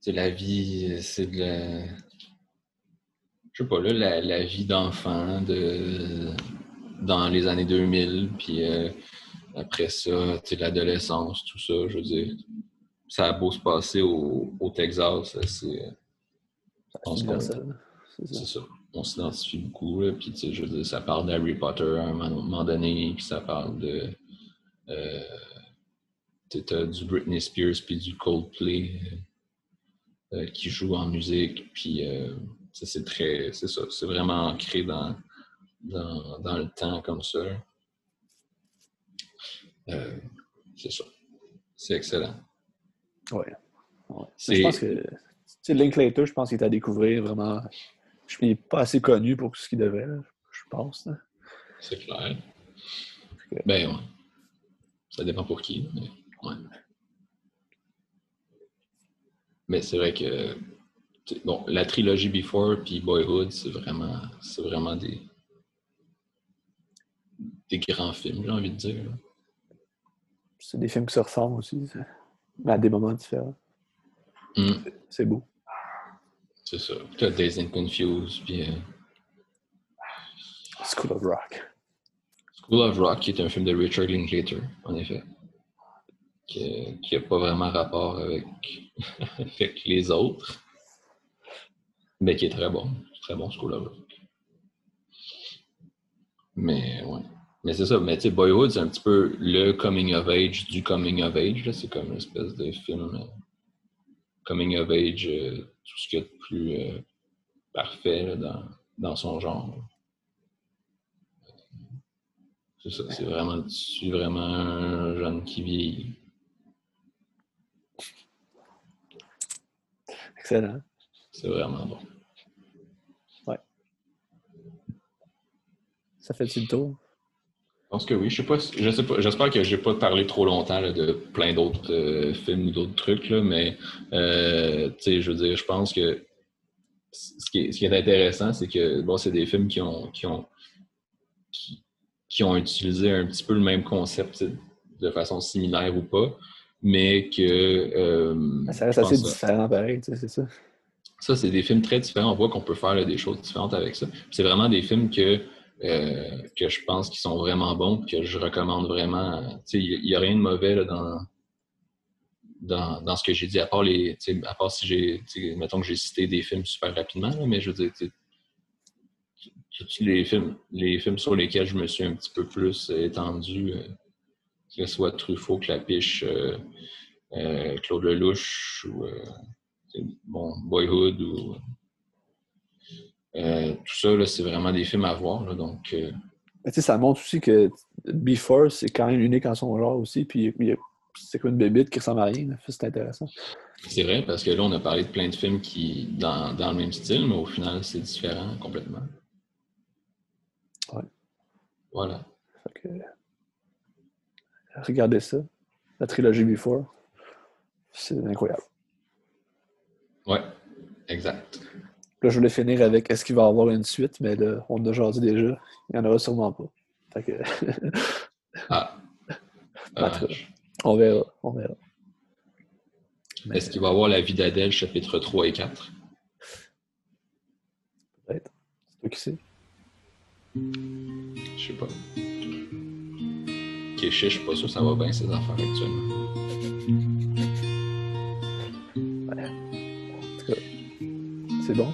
C'est la vie, c'est de la. Je sais pas, là, la, la vie d'enfant de... dans les années 2000, puis euh, après ça, l'adolescence, tout ça, je veux dire ça a beau se passer au, Texas, c'est. C'est ça. On s'identifie beaucoup. Là, puis, je veux dire, ça parle d'Harry Potter à un moment donné, puis ça parle de. Euh, as du Britney Spears puis du Coldplay euh, qui joue en musique. Puis, euh, c'est très. C'est ça. C'est vraiment ancré dans, dans, dans, le temps comme ça. Euh, c'est ça. C'est excellent.
Oui. Je pense que Linklater, je pense qu'il est à découvrir vraiment. Je suis pas assez connu pour ce qu'il devait, je pense.
C'est clair. Ben ouais. Ça dépend pour qui, mais ouais. Mais c'est vrai que bon, la trilogie Before puis Boyhood, c'est vraiment, c'est vraiment des, des grands films, j'ai envie de dire.
C'est des films qui se ressemblent aussi à des moments différents.
Mm.
C'est beau.
C'est ça. Tu as Days and Confused, puis. Euh,
School of Rock.
School of Rock, qui est un film de Richard Linklater, en effet. Qui n'a pas vraiment rapport [LAUGHS] avec, les autres. Mais qui est très bon. Très bon, Rock. Mais, ouais. Mais c'est ça, mais tu sais, Boyhood, c'est un petit peu le coming of age du coming of age. C'est comme une espèce de film euh, coming of age, euh, tout ce qu'il y a de plus euh, parfait dans, dans, son genre. C'est ça, c'est vraiment, suis vraiment un jeune qui vieillit.
Excellent.
C'est vraiment bon.
Ouais. Ça fait-tu le tour?
Je pense que oui. Je sais pas, je sais pas, j'espère que j'ai pas parlé trop longtemps de plein d'autres euh, films ou d'autres trucs, là, mais euh, je veux dire, je pense que ce qui est, ce qui est intéressant, c'est que bon, c'est des films qui ont qui ont qui, ont utilisé un petit peu le même concept de façon similaire ou pas, mais que euh,
ça reste assez différent pareil, c'est ça.
Ça, c'est des films très différents. On voit qu'on peut faire des choses différentes avec ça. C'est vraiment des films que euh, que je pense qu'ils sont vraiment bons, que je recommande vraiment. Il n'y a, rien de mauvais dans, dans, ce que j'ai dit, à part les. À part si j'ai. Mettons que j'ai cité des films super rapidement, mais je veux dire, les films, les films sur lesquels je me suis un petit peu plus étendu, euh, que ce soit Truffaut, Clapiche, euh, euh, Claude Lelouch ou bon, Boyhood ou euh, tout ça, c'est vraiment des films à voir. donc, euh,
ça montre aussi que Before, c'est quand même unique en son genre aussi. Puis c'est comme une bébite qui ressemble à rien. C'est intéressant.
C'est vrai, parce que là, on a parlé de plein de films qui dans, dans le même style, mais au final, c'est différent complètement.
Ouais.
Voilà.
Regardez ça. La trilogie Before. C'est incroyable.
Ouais, exact.
Là, je voulais finir avec est-ce qu'il va y avoir une suite, mais là, on a déjà dit déjà. Il n'y en aura sûrement pas. Fait que...
ah. [LAUGHS] Dommage.
On verra. On verra. Mais
Est-ce qu'il va y avoir la vie d'Adèle, chapitre 3 et 4?
peut-être. C'est toi qui sais.
Je sais pas. Kéché, je suis pas sûr que ça va bien, ces affaires actuellement.
C'est bon.